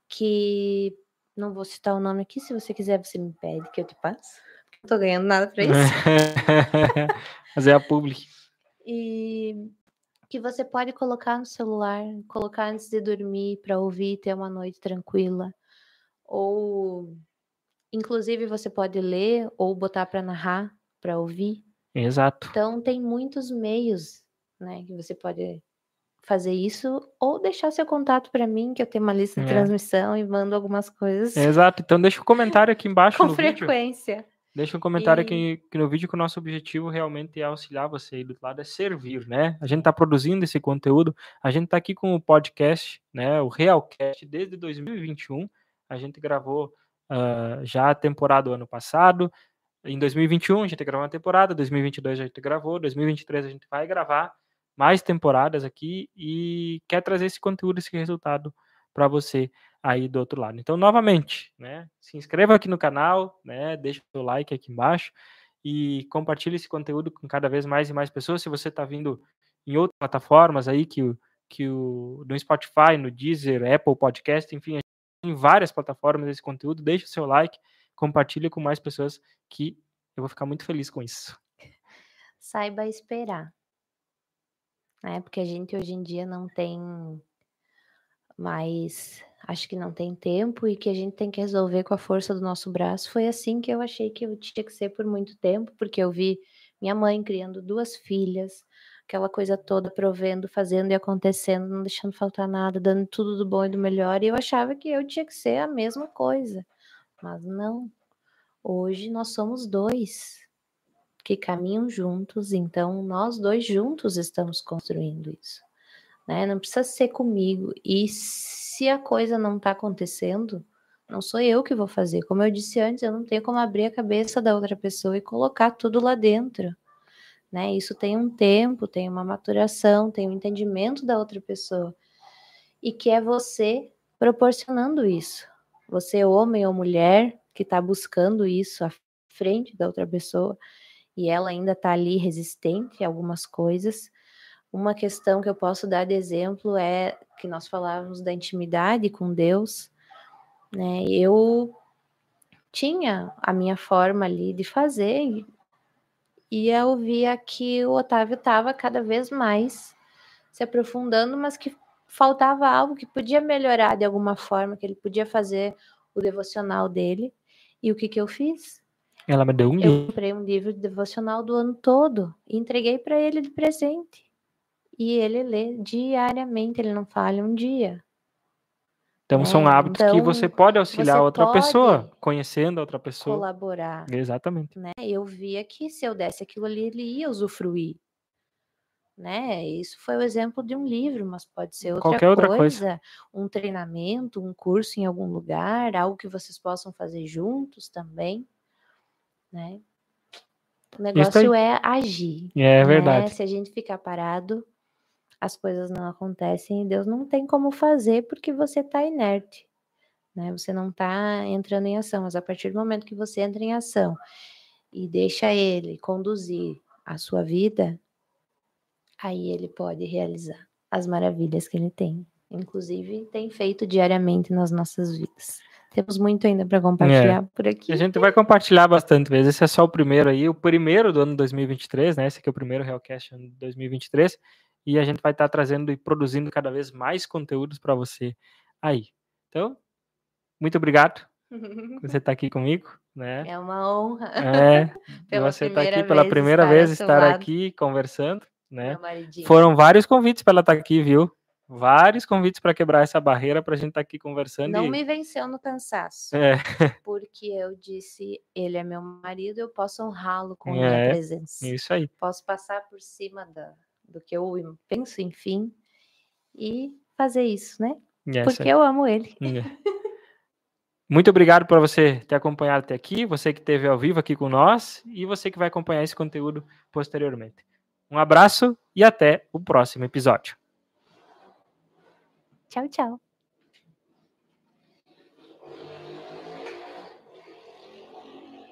S2: que não vou citar o nome aqui, se você quiser você me pede que eu te passo. Não tô ganhando nada para isso.
S1: Mas é a public.
S2: E que você pode colocar no celular, colocar antes de dormir para ouvir, ter uma noite tranquila. Ou inclusive você pode ler ou botar para narrar, para ouvir.
S1: Exato.
S2: Então tem muitos meios, né, que você pode fazer isso ou deixar seu contato para mim, que eu tenho uma lista de é. transmissão e mando algumas coisas.
S1: Exato. Então deixa um comentário aqui embaixo
S2: com frequência.
S1: Vídeo. Deixa um comentário e... aqui, aqui, no vídeo que o nosso objetivo realmente é auxiliar você aí do lado, é servir, né? A gente está produzindo esse conteúdo, a gente está aqui com o podcast, né? O Realcast desde 2021. A gente gravou uh, já a temporada do ano passado, em 2021 a gente gravou uma temporada, 2022 a gente gravou, 2023 a gente vai gravar mais temporadas aqui e quer trazer esse conteúdo, esse resultado para você aí do outro lado. Então, novamente, né, se inscreva aqui no canal, né, deixa o seu like aqui embaixo e compartilhe esse conteúdo com cada vez mais e mais pessoas. Se você está vindo em outras plataformas aí, que, que o, no Spotify, no Deezer, Apple Podcast, enfim, em várias plataformas esse conteúdo, deixe o seu like, compartilhe com mais pessoas que eu vou ficar muito feliz com isso.
S2: Saiba esperar. Né? Porque a gente hoje em dia não tem mais acho que não tem tempo e que a gente tem que resolver com a força do nosso braço. Foi assim que eu achei que eu tinha que ser por muito tempo, porque eu vi minha mãe criando duas filhas, aquela coisa toda, provendo, fazendo e acontecendo, não deixando faltar nada, dando tudo do bom e do melhor, e eu achava que eu tinha que ser a mesma coisa. Mas não. Hoje nós somos dois que caminham juntos, então nós dois juntos estamos construindo isso né? Não precisa ser comigo. E se a coisa não está acontecendo, não sou eu que vou fazer. Como eu disse antes, eu não tenho como abrir a cabeça da outra pessoa e colocar tudo lá dentro. Né? Isso tem um tempo, tem uma maturação, tem um entendimento da outra pessoa. E que é você proporcionando isso. Você, homem ou mulher, que está buscando isso à frente da outra pessoa, e ela ainda está ali resistente a algumas coisas, uma questão que eu posso dar de exemplo é que nós falávamos da intimidade com Deus, né? Eu tinha a minha forma ali de fazer e eu via que o Otávio estava cada vez mais se aprofundando, mas que faltava algo que podia melhorar de alguma forma, que ele podia fazer o devocional dele. E o que que eu fiz?
S1: Ela me deu um
S2: livro. Eu comprei um livro de devocional do ano todo e entreguei para ele de presente e ele lê diariamente, ele não falha um dia.
S1: Então, são é, hábitos então, que você pode auxiliar outra pessoa, conhecendo a outra pessoa.
S2: Colaborar.
S1: Exatamente.
S2: Né? Eu via que se eu desse aquilo ali, ele ia usufruir. Né? Isso foi o exemplo de um livro, mas pode ser outra, Qualquer outra coisa, coisa, um treinamento, um curso em algum lugar, algo que vocês possam fazer juntos também, né? O negócio é agir.
S1: É verdade. Né?
S2: Se a gente ficar parado, as coisas não acontecem e Deus não tem como fazer porque você está inerte. Né? Você não está entrando em ação, mas a partir do momento que você entra em ação e deixa Ele conduzir a sua vida, aí Ele pode realizar as maravilhas que Ele tem. Inclusive, tem feito diariamente nas nossas vidas. Temos muito ainda para compartilhar é. por aqui.
S1: A gente vai compartilhar bastante vezes. Esse é só o primeiro aí, o primeiro do ano 2023, né? Esse aqui é o primeiro Realcast ano 2023 e a gente vai estar trazendo e produzindo cada vez mais conteúdos para você aí. Então, muito obrigado por você estar aqui comigo, né?
S2: É uma honra.
S1: É, você estar aqui pela primeira vez estar aqui conversando, né? Foram vários convites para ela estar aqui, viu? Vários convites para quebrar essa barreira para a gente estar aqui conversando.
S2: Não
S1: e...
S2: me venceu no cansaço.
S1: É.
S2: Porque eu disse, ele é meu marido, eu posso honrá-lo com é, minha presença.
S1: Isso aí.
S2: Posso passar por cima da, do que eu penso, enfim, e fazer isso, né? Yes, Porque eu amo ele. Yeah.
S1: Muito obrigado por você ter acompanhado até aqui, você que esteve ao vivo aqui com nós e você que vai acompanhar esse conteúdo posteriormente. Um abraço e até o próximo episódio.
S2: Tchau, tchau.